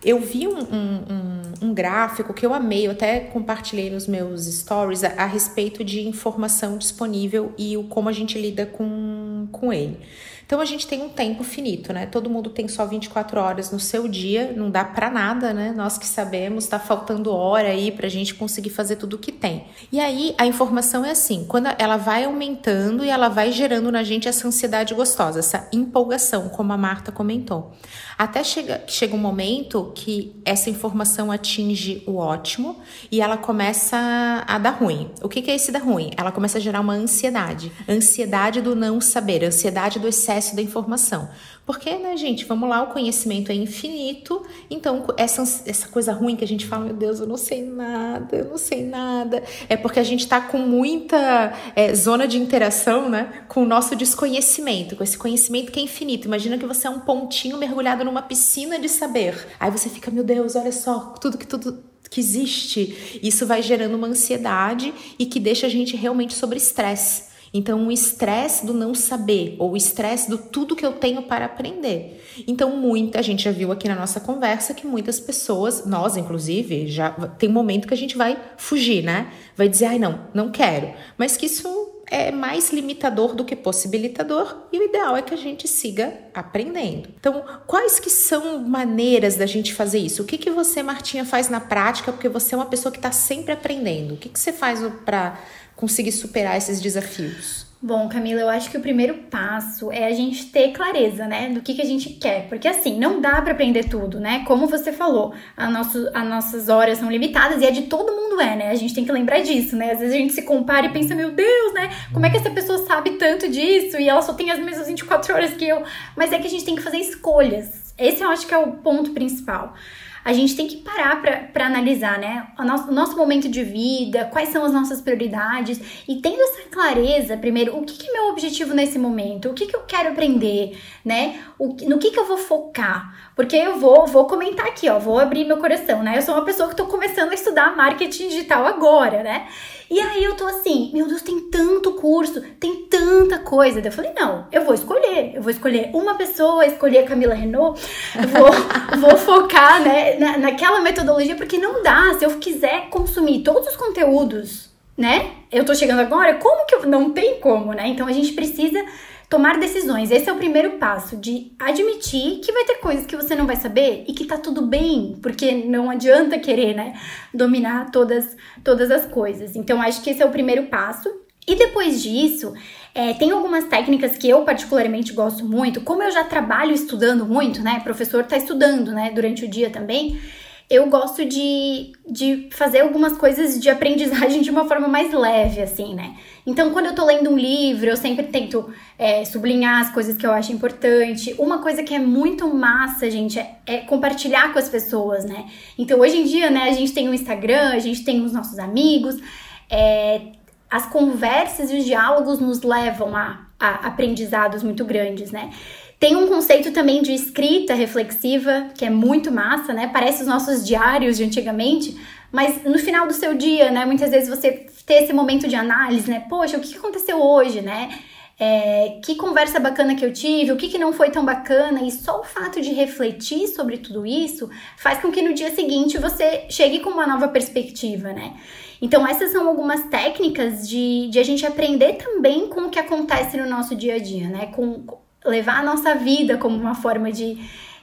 Eu vi um, um, um, um, gráfico que eu amei, eu até compartilhei nos meus stories a, a, respeito de informação disponível e o, como a gente lida com, com ele. Então a gente tem um tempo finito, né? Todo mundo tem só 24 horas no seu dia, não dá para nada, né? Nós que sabemos, tá faltando hora aí pra gente conseguir fazer tudo o que tem. E aí a informação é assim, quando ela vai aumentando e ela vai gerando na gente essa ansiedade gostosa, essa empolgação, como a Marta comentou. Até chega, chega um momento que essa informação atinge o ótimo e ela começa a dar ruim. O que, que é esse dar ruim? Ela começa a gerar uma ansiedade. Ansiedade do não saber, ansiedade do excesso da informação. Porque, né, gente, vamos lá, o conhecimento é infinito, então essa, essa coisa ruim que a gente fala, meu Deus, eu não sei nada, eu não sei nada, é porque a gente tá com muita é, zona de interação, né, com o nosso desconhecimento, com esse conhecimento que é infinito. Imagina que você é um pontinho mergulhado numa piscina de saber. Aí você fica, meu Deus, olha só, tudo que tudo que existe. Isso vai gerando uma ansiedade e que deixa a gente realmente sobre estresse. Então, o estresse do não saber, ou o estresse do tudo que eu tenho para aprender. Então, muita gente já viu aqui na nossa conversa que muitas pessoas, nós inclusive, já tem um momento que a gente vai fugir, né? Vai dizer, ai, não, não quero. Mas que isso é mais limitador do que possibilitador e o ideal é que a gente siga aprendendo. Então, quais que são maneiras da gente fazer isso? O que, que você, Martinha, faz na prática? Porque você é uma pessoa que está sempre aprendendo. O que, que você faz para conseguir superar esses desafios? Bom, Camila, eu acho que o primeiro passo é a gente ter clareza, né, do que, que a gente quer. Porque assim, não dá para aprender tudo, né? Como você falou, a nosso, as nossas horas são limitadas e é de todo mundo é, né? A gente tem que lembrar disso, né? Às vezes a gente se compara e pensa, meu Deus, né? Como é que essa pessoa sabe tanto disso e ela só tem as mesmas 24 horas que eu? Mas é que a gente tem que fazer escolhas. Esse eu acho que é o ponto principal a gente tem que parar para analisar, né? O nosso, o nosso, momento de vida, quais são as nossas prioridades e tendo essa clareza, primeiro, o que, que é meu objetivo nesse momento? O que, que eu quero aprender, né? O, no que, que eu vou focar? Porque eu vou, vou comentar aqui, ó, vou abrir meu coração, né? Eu sou uma pessoa que tô começando a estudar marketing digital agora, né? E aí eu tô assim, meu Deus, tem tanto curso, tem coisa. Daí eu falei, não, eu vou escolher. Eu vou escolher uma pessoa, escolher a Camila Renault, vou, *laughs* vou focar né, na, naquela metodologia, porque não dá. Se eu quiser consumir todos os conteúdos, né? Eu tô chegando agora, como que eu. Não tem como, né? Então a gente precisa tomar decisões. Esse é o primeiro passo de admitir que vai ter coisas que você não vai saber e que tá tudo bem, porque não adianta querer, né, dominar todas todas as coisas. Então acho que esse é o primeiro passo. E depois disso, é, tem algumas técnicas que eu particularmente gosto muito. Como eu já trabalho estudando muito, né? Professor tá estudando, né? Durante o dia também eu gosto de, de fazer algumas coisas de aprendizagem *laughs* de uma forma mais leve, assim, né? Então, quando eu tô lendo um livro, eu sempre tento é, sublinhar as coisas que eu acho importante. Uma coisa que é muito massa, gente, é, é, compartilhar com as pessoas, né? Então, hoje em dia, né, a gente tem o Instagram, a gente tem os nossos amigos, é, as conversas e os diálogos nos levam a, a aprendizados muito grandes, né? Tem um conceito também de escrita reflexiva, que é muito massa, né? Parece os nossos diários de antigamente, mas no final do seu dia, né? Muitas vezes você ter esse momento de análise, né? Poxa, o que aconteceu hoje, né? É, que conversa bacana que eu tive, o que, que não foi tão bacana, e só o fato de refletir sobre tudo isso faz com que no dia seguinte você chegue com uma nova perspectiva, né? Então, essas são algumas técnicas de, de a gente aprender também com o que acontece no nosso dia a dia, né? Com, levar a nossa vida como uma forma de,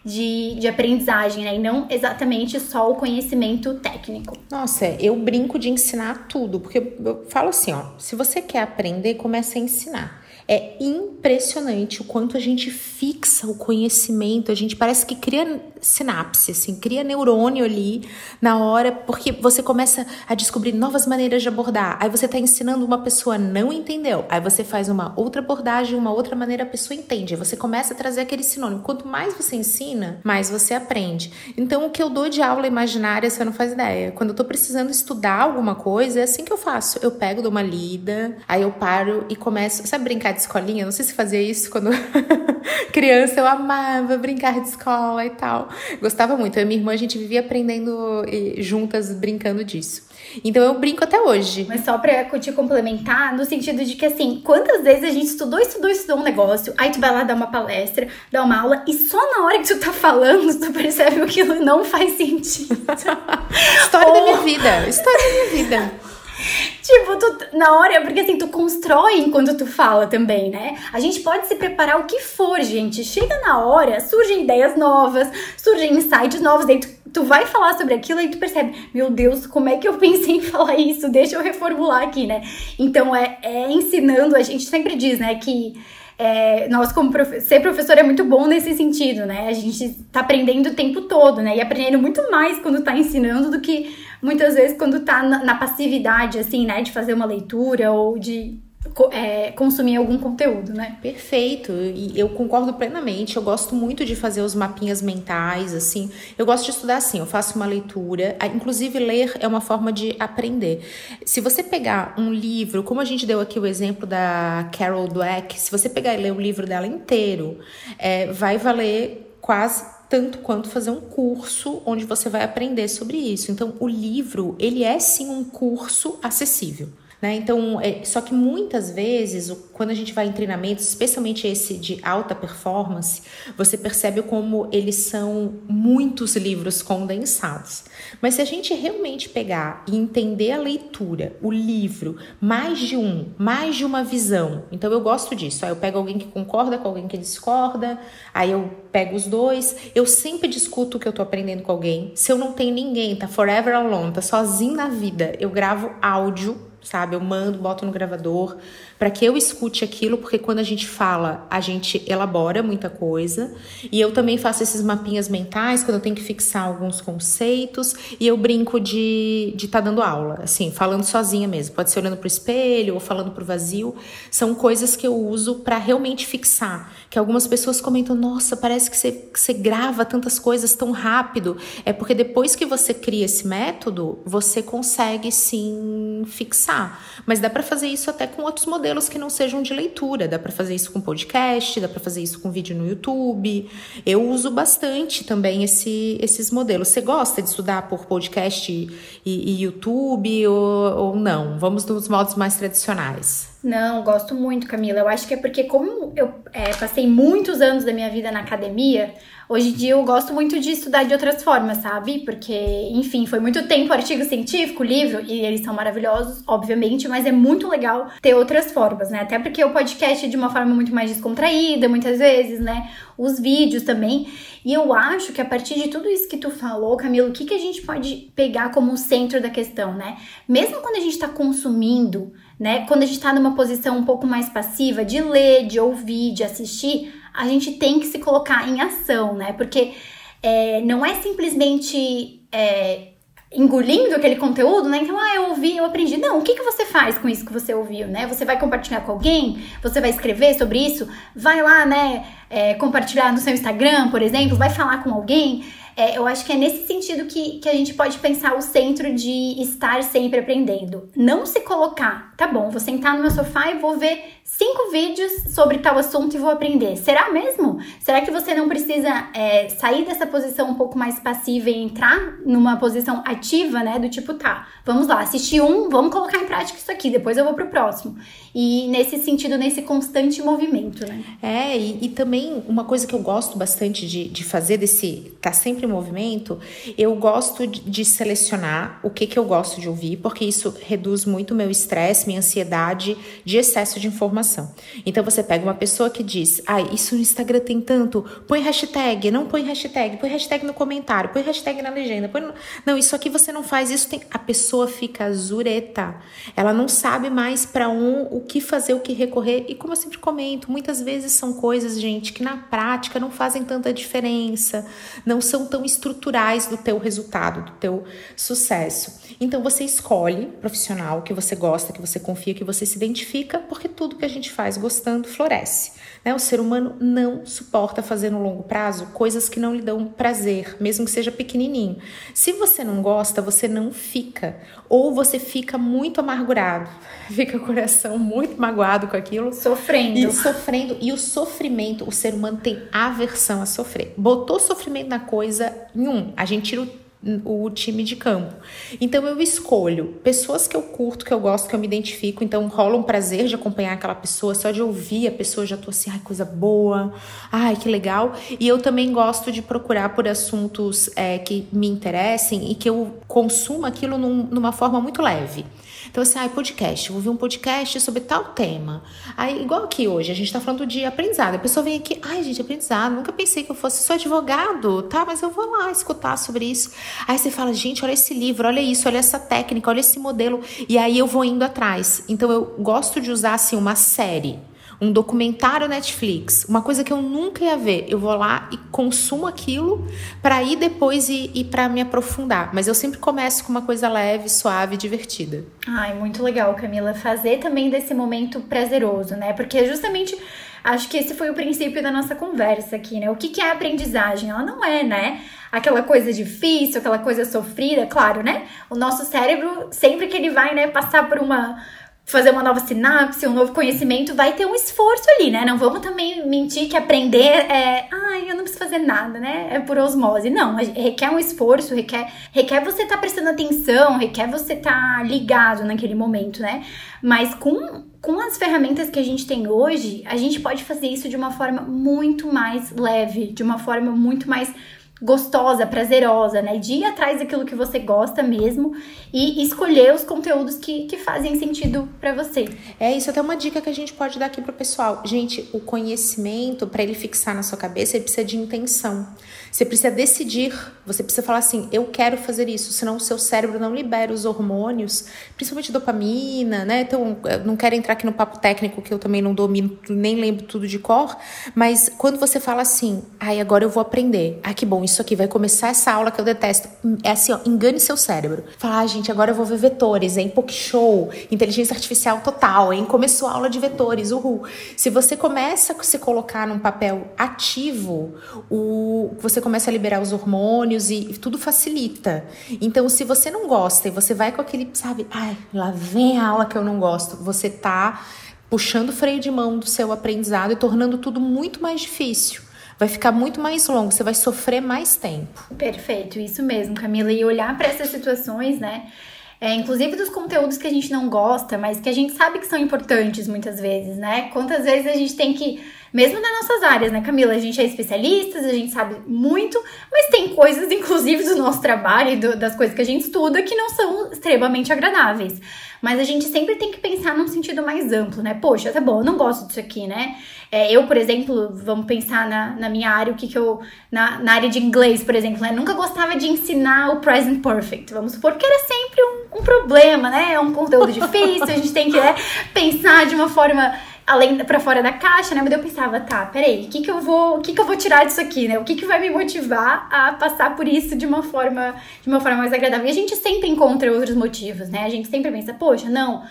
de, de, aprendizagem, né? E não exatamente só o conhecimento técnico. Nossa, eu brinco de ensinar tudo, porque eu falo assim, ó, se você quer aprender, comece a ensinar. É impressionante o quanto a gente fixa o conhecimento, a gente parece que cria sinapse, assim, cria neurônio ali na hora, porque você começa a descobrir novas maneiras de abordar. Aí você está ensinando uma pessoa não entendeu, aí você faz uma outra abordagem, uma outra maneira a pessoa entende. Aí você começa a trazer aquele sinônimo. Quanto mais você ensina, mais você aprende. Então o que eu dou de aula imaginária, você não faz ideia. Quando eu tô precisando estudar alguma coisa, é assim que eu faço. Eu pego, dou uma lida, aí eu paro e começo, sabe brincar de escolinha, não sei se fazia isso quando *laughs* criança, eu amava brincar de escola e tal. Gostava muito. Eu e minha irmã, a gente vivia aprendendo juntas, brincando disso. Então eu brinco até hoje. Mas só pra te complementar, no sentido de que assim, quantas vezes a gente estudou, estudou, estudou um negócio, aí tu vai lá dar uma palestra, dar uma aula, e só na hora que tu tá falando, tu percebe que aquilo não faz sentido. *laughs* História Ou... da minha vida. História da minha vida. Tipo, tu, na hora, porque assim, tu constrói enquanto tu fala também, né? A gente pode se preparar o que for, gente. Chega na hora, surgem ideias novas, surgem insights novos, daí tu, tu vai falar sobre aquilo e tu percebe, meu Deus, como é que eu pensei em falar isso? Deixa eu reformular aqui, né? Então, é, é ensinando, a gente sempre diz, né, que é, nós, como profe ser professor, é muito bom nesse sentido, né? A gente tá aprendendo o tempo todo, né? E aprendendo muito mais quando tá ensinando do que muitas vezes quando tá na, na passividade, assim, né? De fazer uma leitura ou de é, consumir algum conteúdo, né? Perfeito, e eu concordo plenamente. Eu gosto muito de fazer os mapinhas mentais, assim. Eu gosto de estudar assim, eu faço uma leitura. Inclusive, ler é uma forma de aprender. Se você pegar um livro, como a gente deu aqui o exemplo da Carol Dweck, se você pegar e ler o livro dela inteiro, é, vai valer quase tanto quanto fazer um curso onde você vai aprender sobre isso. Então, o livro, ele é sim um curso acessível. Né? Então, é, só que muitas vezes, quando a gente vai em treinamentos, especialmente esse de alta performance, você percebe como eles são muitos livros condensados. Mas se a gente realmente pegar e entender a leitura, o livro, mais de um, mais de uma visão, então eu gosto disso. Aí eu pego alguém que concorda com alguém que discorda, aí eu pego os dois, eu sempre discuto o que eu tô aprendendo com alguém. Se eu não tenho ninguém, tá forever alone, tá sozinho na vida, eu gravo áudio sabe? Eu mando, boto no gravador para que eu escute aquilo, porque quando a gente fala, a gente elabora muita coisa. E eu também faço esses mapinhas mentais quando eu tenho que fixar alguns conceitos e eu brinco de de estar tá dando aula, assim, falando sozinha mesmo. Pode ser olhando para o espelho ou falando para o vazio. São coisas que eu uso para realmente fixar. Que algumas pessoas comentam: "Nossa, parece que você, que você grava tantas coisas tão rápido". É porque depois que você cria esse método, você consegue sim fixar. Mas dá para fazer isso até com outros modelos modelos que não sejam de leitura. Dá para fazer isso com podcast, dá para fazer isso com vídeo no YouTube. Eu uso bastante também esse, esses modelos. Você gosta de estudar por podcast e, e YouTube ou, ou não? Vamos nos modos mais tradicionais. Não, gosto muito, Camila. Eu acho que é porque, como eu é, passei muitos anos da minha vida na academia, hoje em dia eu gosto muito de estudar de outras formas, sabe? Porque, enfim, foi muito tempo artigo científico, livro, e eles são maravilhosos, obviamente, mas é muito legal ter outras formas, né? Até porque o podcast é de uma forma muito mais descontraída, muitas vezes, né? Os vídeos também. E eu acho que a partir de tudo isso que tu falou, Camilo, o que, que a gente pode pegar como centro da questão, né? Mesmo quando a gente está consumindo né? Quando a gente está numa posição um pouco mais passiva de ler, de ouvir, de assistir, a gente tem que se colocar em ação, né? Porque é, não é simplesmente é, engolindo aquele conteúdo, né? Então, ah, eu ouvi, eu aprendi. Não, o que, que você faz com isso que você ouviu, né? Você vai compartilhar com alguém? Você vai escrever sobre isso? Vai lá, né? É, compartilhar no seu Instagram, por exemplo? Vai falar com alguém? É, eu acho que é nesse sentido que, que a gente pode pensar o centro de estar sempre aprendendo. Não se colocar, tá bom, vou sentar no meu sofá e vou ver cinco vídeos sobre tal assunto e vou aprender. Será mesmo? Será que você não precisa é, sair dessa posição um pouco mais passiva e entrar numa posição ativa, né? Do tipo, tá, vamos lá, assistir um, vamos colocar em prática isso aqui, depois eu vou pro próximo. E nesse sentido, nesse constante movimento, né? É, e, e também uma coisa que eu gosto bastante de, de fazer desse, tá sempre em movimento, eu gosto de, de selecionar o que que eu gosto de ouvir, porque isso reduz muito meu estresse, minha ansiedade de excesso de informação. Então você pega uma pessoa que diz, ah, isso no Instagram tem tanto, põe hashtag, não põe hashtag, põe hashtag no comentário, põe hashtag na legenda, põe no... não, isso aqui você não faz, isso tem. A pessoa fica zureta, ela não sabe mais para um que fazer, o que recorrer, e como eu sempre comento, muitas vezes são coisas, gente, que na prática não fazem tanta diferença, não são tão estruturais do teu resultado, do teu sucesso. Então você escolhe profissional que você gosta, que você confia, que você se identifica, porque tudo que a gente faz gostando floresce. Né? O ser humano não suporta fazer no longo prazo coisas que não lhe dão prazer, mesmo que seja pequenininho. Se você não gosta, você não fica, ou você fica muito amargurado, *laughs* fica o coração muito magoado com aquilo, sofrendo. E sofrendo. E o sofrimento, o ser humano tem aversão a sofrer. Botou sofrimento na coisa, em um, a gente tira o o time de campo. Então eu escolho pessoas que eu curto, que eu gosto, que eu me identifico, então rola um prazer de acompanhar aquela pessoa, só de ouvir a pessoa já tô assim, ai, coisa boa, ai, que legal. E eu também gosto de procurar por assuntos é, que me interessem e que eu consuma aquilo num, numa forma muito leve. Então, assim, ah, podcast, vou ver um podcast sobre tal tema. Aí, igual aqui hoje, a gente tá falando de aprendizado. A pessoa vem aqui, ai, gente, aprendizado, nunca pensei que eu fosse, sou advogado, tá? Mas eu vou lá escutar sobre isso. Aí você fala, gente, olha esse livro, olha isso, olha essa técnica, olha esse modelo. E aí eu vou indo atrás. Então, eu gosto de usar, assim, uma série um documentário Netflix, uma coisa que eu nunca ia ver, eu vou lá e consumo aquilo para ir depois e, e para me aprofundar. Mas eu sempre começo com uma coisa leve, suave, divertida. Ai, muito legal, Camila, fazer também desse momento prazeroso, né? Porque justamente acho que esse foi o princípio da nossa conversa aqui, né? O que, que é aprendizagem? Ela não é, né? Aquela coisa difícil, aquela coisa sofrida, claro, né? O nosso cérebro, sempre que ele vai, né, passar por uma fazer uma nova sinapse, um novo conhecimento, vai ter um esforço ali, né? Não vamos também mentir que aprender é, ai, eu não preciso fazer nada, né? É por osmose. Não, requer um esforço, requer, requer você estar tá prestando atenção, requer você estar tá ligado naquele momento, né? Mas com, com as ferramentas que a gente tem hoje, a gente pode fazer isso de uma forma muito mais leve, de uma forma muito mais gostosa, prazerosa, né? De ir atrás daquilo que você gosta mesmo e escolher os conteúdos que, que fazem sentido para você. É, isso até uma dica que a gente pode dar aqui pro pessoal. Gente, o conhecimento, para ele fixar na sua cabeça, ele precisa de intenção. Você precisa decidir, você precisa falar assim: eu quero fazer isso, senão o seu cérebro não libera os hormônios, principalmente dopamina, né? Então, não quero entrar aqui no papo técnico que eu também não domino, nem lembro tudo de cor, mas quando você fala assim, ai, agora eu vou aprender, ah, que bom, isso aqui vai começar essa aula que eu detesto, é assim, ó, engane seu cérebro. Fala, ah, gente, agora eu vou ver vetores, hein? Show, inteligência artificial total, hein? Começou a aula de vetores, uhul. Se você começa a se colocar num papel ativo, o, você começa a liberar os hormônios e, e tudo facilita. Então, se você não gosta e você vai com aquele, sabe, ai, lá vem a aula que eu não gosto, você tá puxando o freio de mão do seu aprendizado e tornando tudo muito mais difícil. Vai ficar muito mais longo, você vai sofrer mais tempo. Perfeito, isso mesmo, Camila. E olhar para essas situações, né? É, inclusive dos conteúdos que a gente não gosta, mas que a gente sabe que são importantes muitas vezes, né? Quantas vezes a gente tem que mesmo nas nossas áreas, né, Camila? A gente é especialista, a gente sabe muito, mas tem coisas, *laughs* inclusive, do nosso trabalho e do, das coisas que a gente estuda que não são extremamente agradáveis. Mas a gente sempre tem que pensar num sentido mais amplo, né? Poxa, tá bom, eu não gosto disso aqui, né? É, eu, por exemplo, vamos pensar na, na minha área, o que, que eu. Na, na área de inglês, por exemplo, né? Nunca gostava de ensinar o present perfect. Vamos supor que era sempre um, um problema, né? É um conteúdo difícil, a gente tem que né, pensar de uma forma além para fora da caixa, né? Mas eu pensava, tá, peraí, o que que eu vou, o que que eu vou tirar disso aqui, né? O que que vai me motivar a passar por isso de uma forma, de uma forma mais agradável? E a gente sempre encontra outros motivos, né? A gente sempre pensa, poxa, não,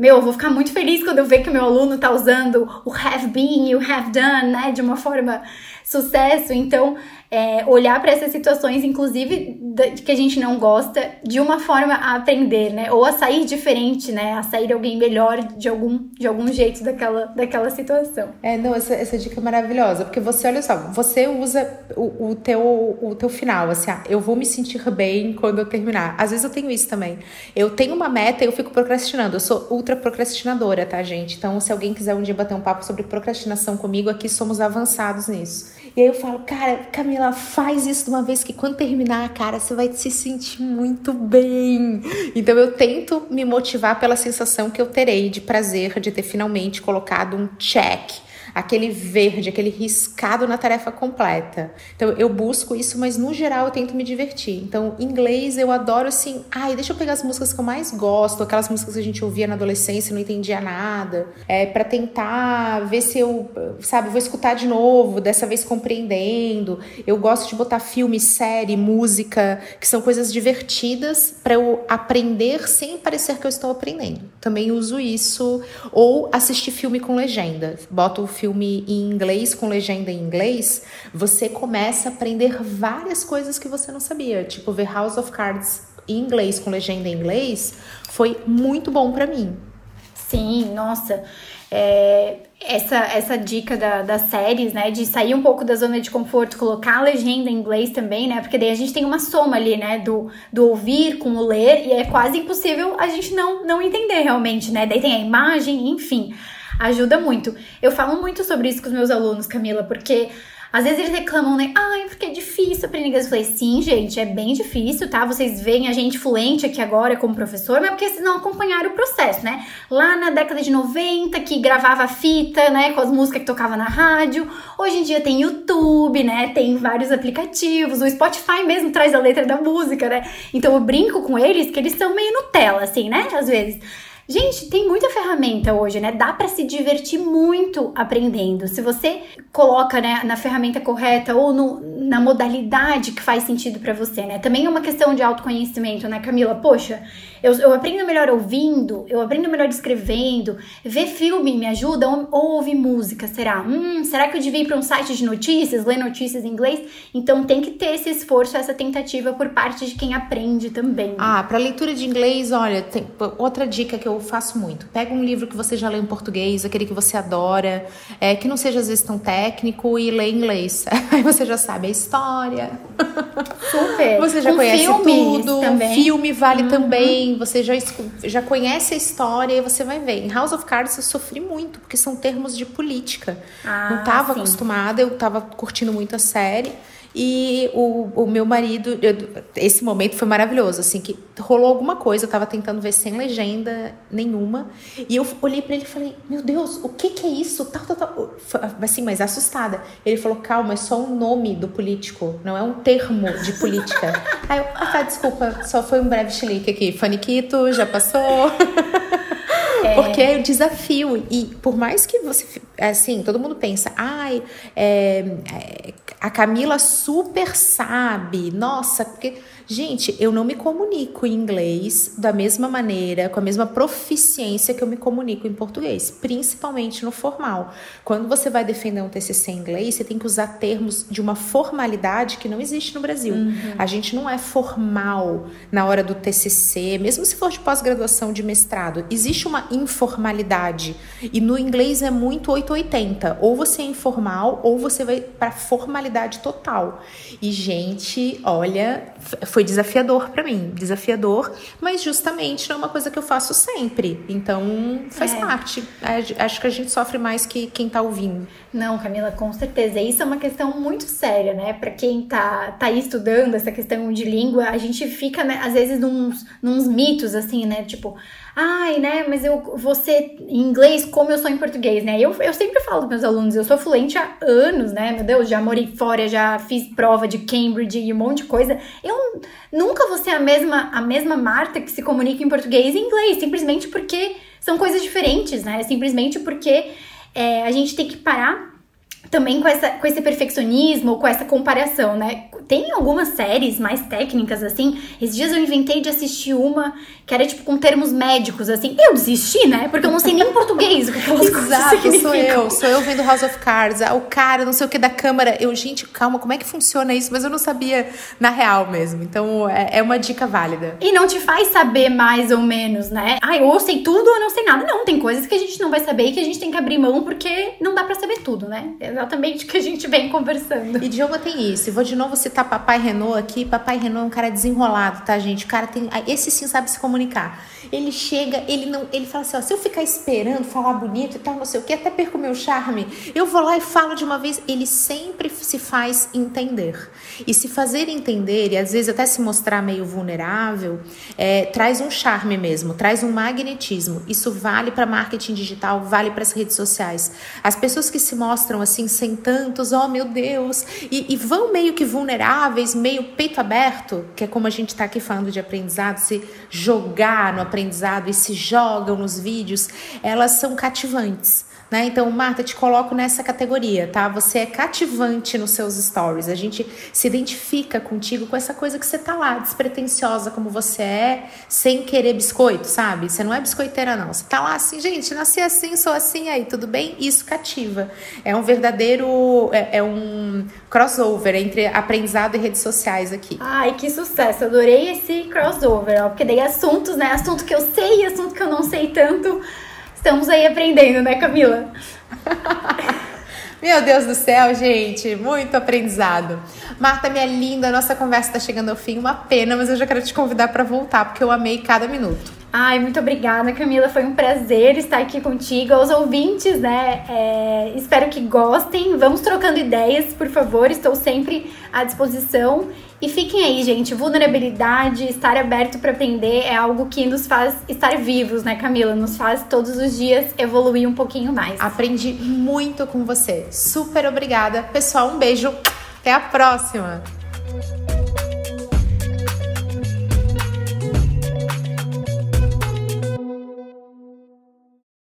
meu, eu vou ficar muito feliz quando eu ver que o meu aluno tá usando o have been e o have done, né, de uma forma sucesso. Então, é, olhar para essas situações, inclusive que a gente não gosta, de uma forma a aprender, né? Ou a sair diferente, né? A sair alguém melhor de algum, de algum jeito daquela, daquela situação. É, não, essa, essa dica é maravilhosa, porque você, olha só, você usa o, o, teu, o teu final, assim, ah, eu vou me sentir bem quando eu terminar. Às vezes eu tenho isso também. Eu tenho uma meta e eu fico procrastinando. Eu sou ultra procrastinadora, tá, gente? Então, se alguém quiser um dia bater um papo sobre procrastinação comigo, aqui somos avançados nisso. E aí eu falo, cara, Camila, faz isso de uma vez que quando terminar, cara, você vai se sentir muito bem. Então eu tento me motivar pela sensação que eu terei de prazer de ter finalmente colocado um check aquele verde, aquele riscado na tarefa completa. Então eu busco isso, mas no geral eu tento me divertir. Então, inglês eu adoro assim, ai, deixa eu pegar as músicas que eu mais gosto, aquelas músicas que a gente ouvia na adolescência não entendia nada, é para tentar ver se eu, sabe, vou escutar de novo, dessa vez compreendendo. Eu gosto de botar filme, série, música, que são coisas divertidas para eu aprender sem parecer que eu estou aprendendo. Também uso isso ou assistir filme com legenda. Boto o filme em inglês com legenda em inglês, você começa a aprender várias coisas que você não sabia. Tipo, ver House of Cards em inglês com legenda em inglês foi muito bom para mim. Sim, nossa. É, essa, essa dica da, das séries, né? De sair um pouco da zona de conforto, colocar a legenda em inglês também, né? Porque daí a gente tem uma soma ali, né? Do, do ouvir com o ler, e é quase impossível a gente não, não entender realmente, né? Daí tem a imagem, enfim ajuda muito. Eu falo muito sobre isso com os meus alunos, Camila, porque às vezes eles reclamam, né? Ai, porque é difícil aprender inglês. Eu falei, sim, gente, é bem difícil, tá? Vocês veem a gente fluente aqui agora como professor, mas porque vocês não acompanharam o processo, né? Lá na década de 90, que gravava fita, né? Com as músicas que tocava na rádio. Hoje em dia tem YouTube, né? Tem vários aplicativos. O Spotify mesmo traz a letra da música, né? Então eu brinco com eles que eles são meio Nutella, assim, né? Às vezes. Gente, tem muita ferramenta hoje, né? Dá para se divertir muito aprendendo. Se você coloca né, na ferramenta correta ou no, na modalidade que faz sentido para você, né? Também é uma questão de autoconhecimento, né, Camila? Poxa, eu, eu aprendo melhor ouvindo, eu aprendo melhor escrevendo, ver filme me ajuda ou, ou ouvir música, será? Hum, será que eu devia ir para um site de notícias, ler notícias em inglês? Então tem que ter esse esforço, essa tentativa por parte de quem aprende também. Ah, para leitura de inglês, olha, tem outra dica que eu faço muito. Pega um livro que você já lê em português, aquele que você adora, é, que não seja às vezes tão técnico e lê em inglês. *laughs* Aí você já sabe a história. Super. Você já um conhece tudo. Também. Filme vale uhum. também você já, já conhece a história e você vai ver. Em House of Cards eu sofri muito, porque são termos de política. Ah, não estava acostumada, eu estava curtindo muito a série. E o, o meu marido, eu, esse momento foi maravilhoso, assim, que rolou alguma coisa, eu tava tentando ver sem legenda nenhuma. E eu olhei para ele e falei, meu Deus, o que que é isso? Tal, tal, tal. Assim, mas assustada. Ele falou, calma, é só um nome do político, não é um termo de política. *laughs* Aí eu, ah tá, desculpa, só foi um breve chilique aqui. Faniquito, já passou. *laughs* É. Porque é o desafio. E por mais que você. Assim, todo mundo pensa, ai, é, é, a Camila super sabe. Nossa, porque. Gente, eu não me comunico em inglês da mesma maneira, com a mesma proficiência que eu me comunico em português, principalmente no formal. Quando você vai defender um TCC em inglês, você tem que usar termos de uma formalidade que não existe no Brasil. Uhum. A gente não é formal na hora do TCC, mesmo se for de pós-graduação, de mestrado. Existe uma informalidade. E no inglês é muito 880. Ou você é informal, ou você vai para formalidade total. E, gente, olha, foi foi desafiador para mim, desafiador, mas justamente não é uma coisa que eu faço sempre. Então, faz é. parte. Acho que a gente sofre mais que quem tá ouvindo. Não, Camila, com certeza. Isso é uma questão muito séria, né? Para quem tá, tá aí estudando essa questão de língua, a gente fica, né, às vezes, nos, nos mitos, assim, né? Tipo, ai, né, mas eu ser em inglês como eu sou em português, né? Eu, eu sempre falo para meus alunos, eu sou fluente há anos, né? Meu Deus, já morei fora, já fiz prova de Cambridge e um monte de coisa. Eu nunca vou ser a mesma, a mesma Marta que se comunica em português e inglês, simplesmente porque são coisas diferentes, né? Simplesmente porque é, a gente tem que parar também com, essa, com esse perfeccionismo, com essa comparação, né? Tem algumas séries mais técnicas, assim. Esses dias eu inventei de assistir uma que era, tipo, com termos médicos, assim. Eu desisti, né? Porque eu não sei nem português o que aquelas Exato, coisas sou eu. Sou eu vendo House of Cards. Ah, o cara, não sei o que, da câmera. Eu, gente, calma, como é que funciona isso? Mas eu não sabia na real mesmo. Então, é, é uma dica válida. E não te faz saber mais ou menos, né? Ah, ou sei tudo ou não sei nada. Não, tem coisas que a gente não vai saber e que a gente tem que abrir mão porque não dá para saber tudo, né? exatamente o que a gente vem conversando. E Diogo tem isso. vou de novo citar Papai Renault aqui. Papai Renault é um cara desenrolado, tá, gente? O cara tem. Esse sim sabe se comunicar comunicar. Ele chega, ele não. Ele fala assim: ó, se eu ficar esperando, falar bonito e tal, não sei o que, até perco meu charme, eu vou lá e falo de uma vez. Ele sempre se faz entender. E se fazer entender, e às vezes até se mostrar meio vulnerável, é, traz um charme mesmo, traz um magnetismo. Isso vale para marketing digital, vale para as redes sociais. As pessoas que se mostram assim, sem tantos, oh meu Deus, e, e vão meio que vulneráveis, meio peito aberto, que é como a gente está aqui falando de aprendizado, se jogar no aprendizado e se jogam nos vídeos, elas são cativantes. Né? Então, Marta, te coloco nessa categoria, tá? Você é cativante nos seus stories. A gente se identifica contigo com essa coisa que você tá lá, despretensiosa como você é, sem querer biscoito, sabe? Você não é biscoiteira, não. Você tá lá assim, gente, nasci assim, sou assim, aí, tudo bem? Isso cativa. É um verdadeiro. É, é um crossover entre aprendizado e redes sociais aqui. Ai, que sucesso! Adorei esse crossover, ó, porque daí assuntos, né? Assunto que eu sei, assunto que eu não sei tanto Estamos aí aprendendo, né, Camila? *laughs* Meu Deus do céu, gente, muito aprendizado. Marta, minha linda, nossa conversa está chegando ao fim, uma pena, mas eu já quero te convidar para voltar, porque eu amei cada minuto. Ai, muito obrigada, Camila. Foi um prazer estar aqui contigo. Aos ouvintes, né? É, espero que gostem. Vamos trocando ideias, por favor. Estou sempre à disposição. E fiquem aí, gente. Vulnerabilidade, estar aberto para aprender é algo que nos faz estar vivos, né, Camila? Nos faz todos os dias evoluir um pouquinho mais. Aprendi muito com você. Super obrigada. Pessoal, um beijo. Até a próxima.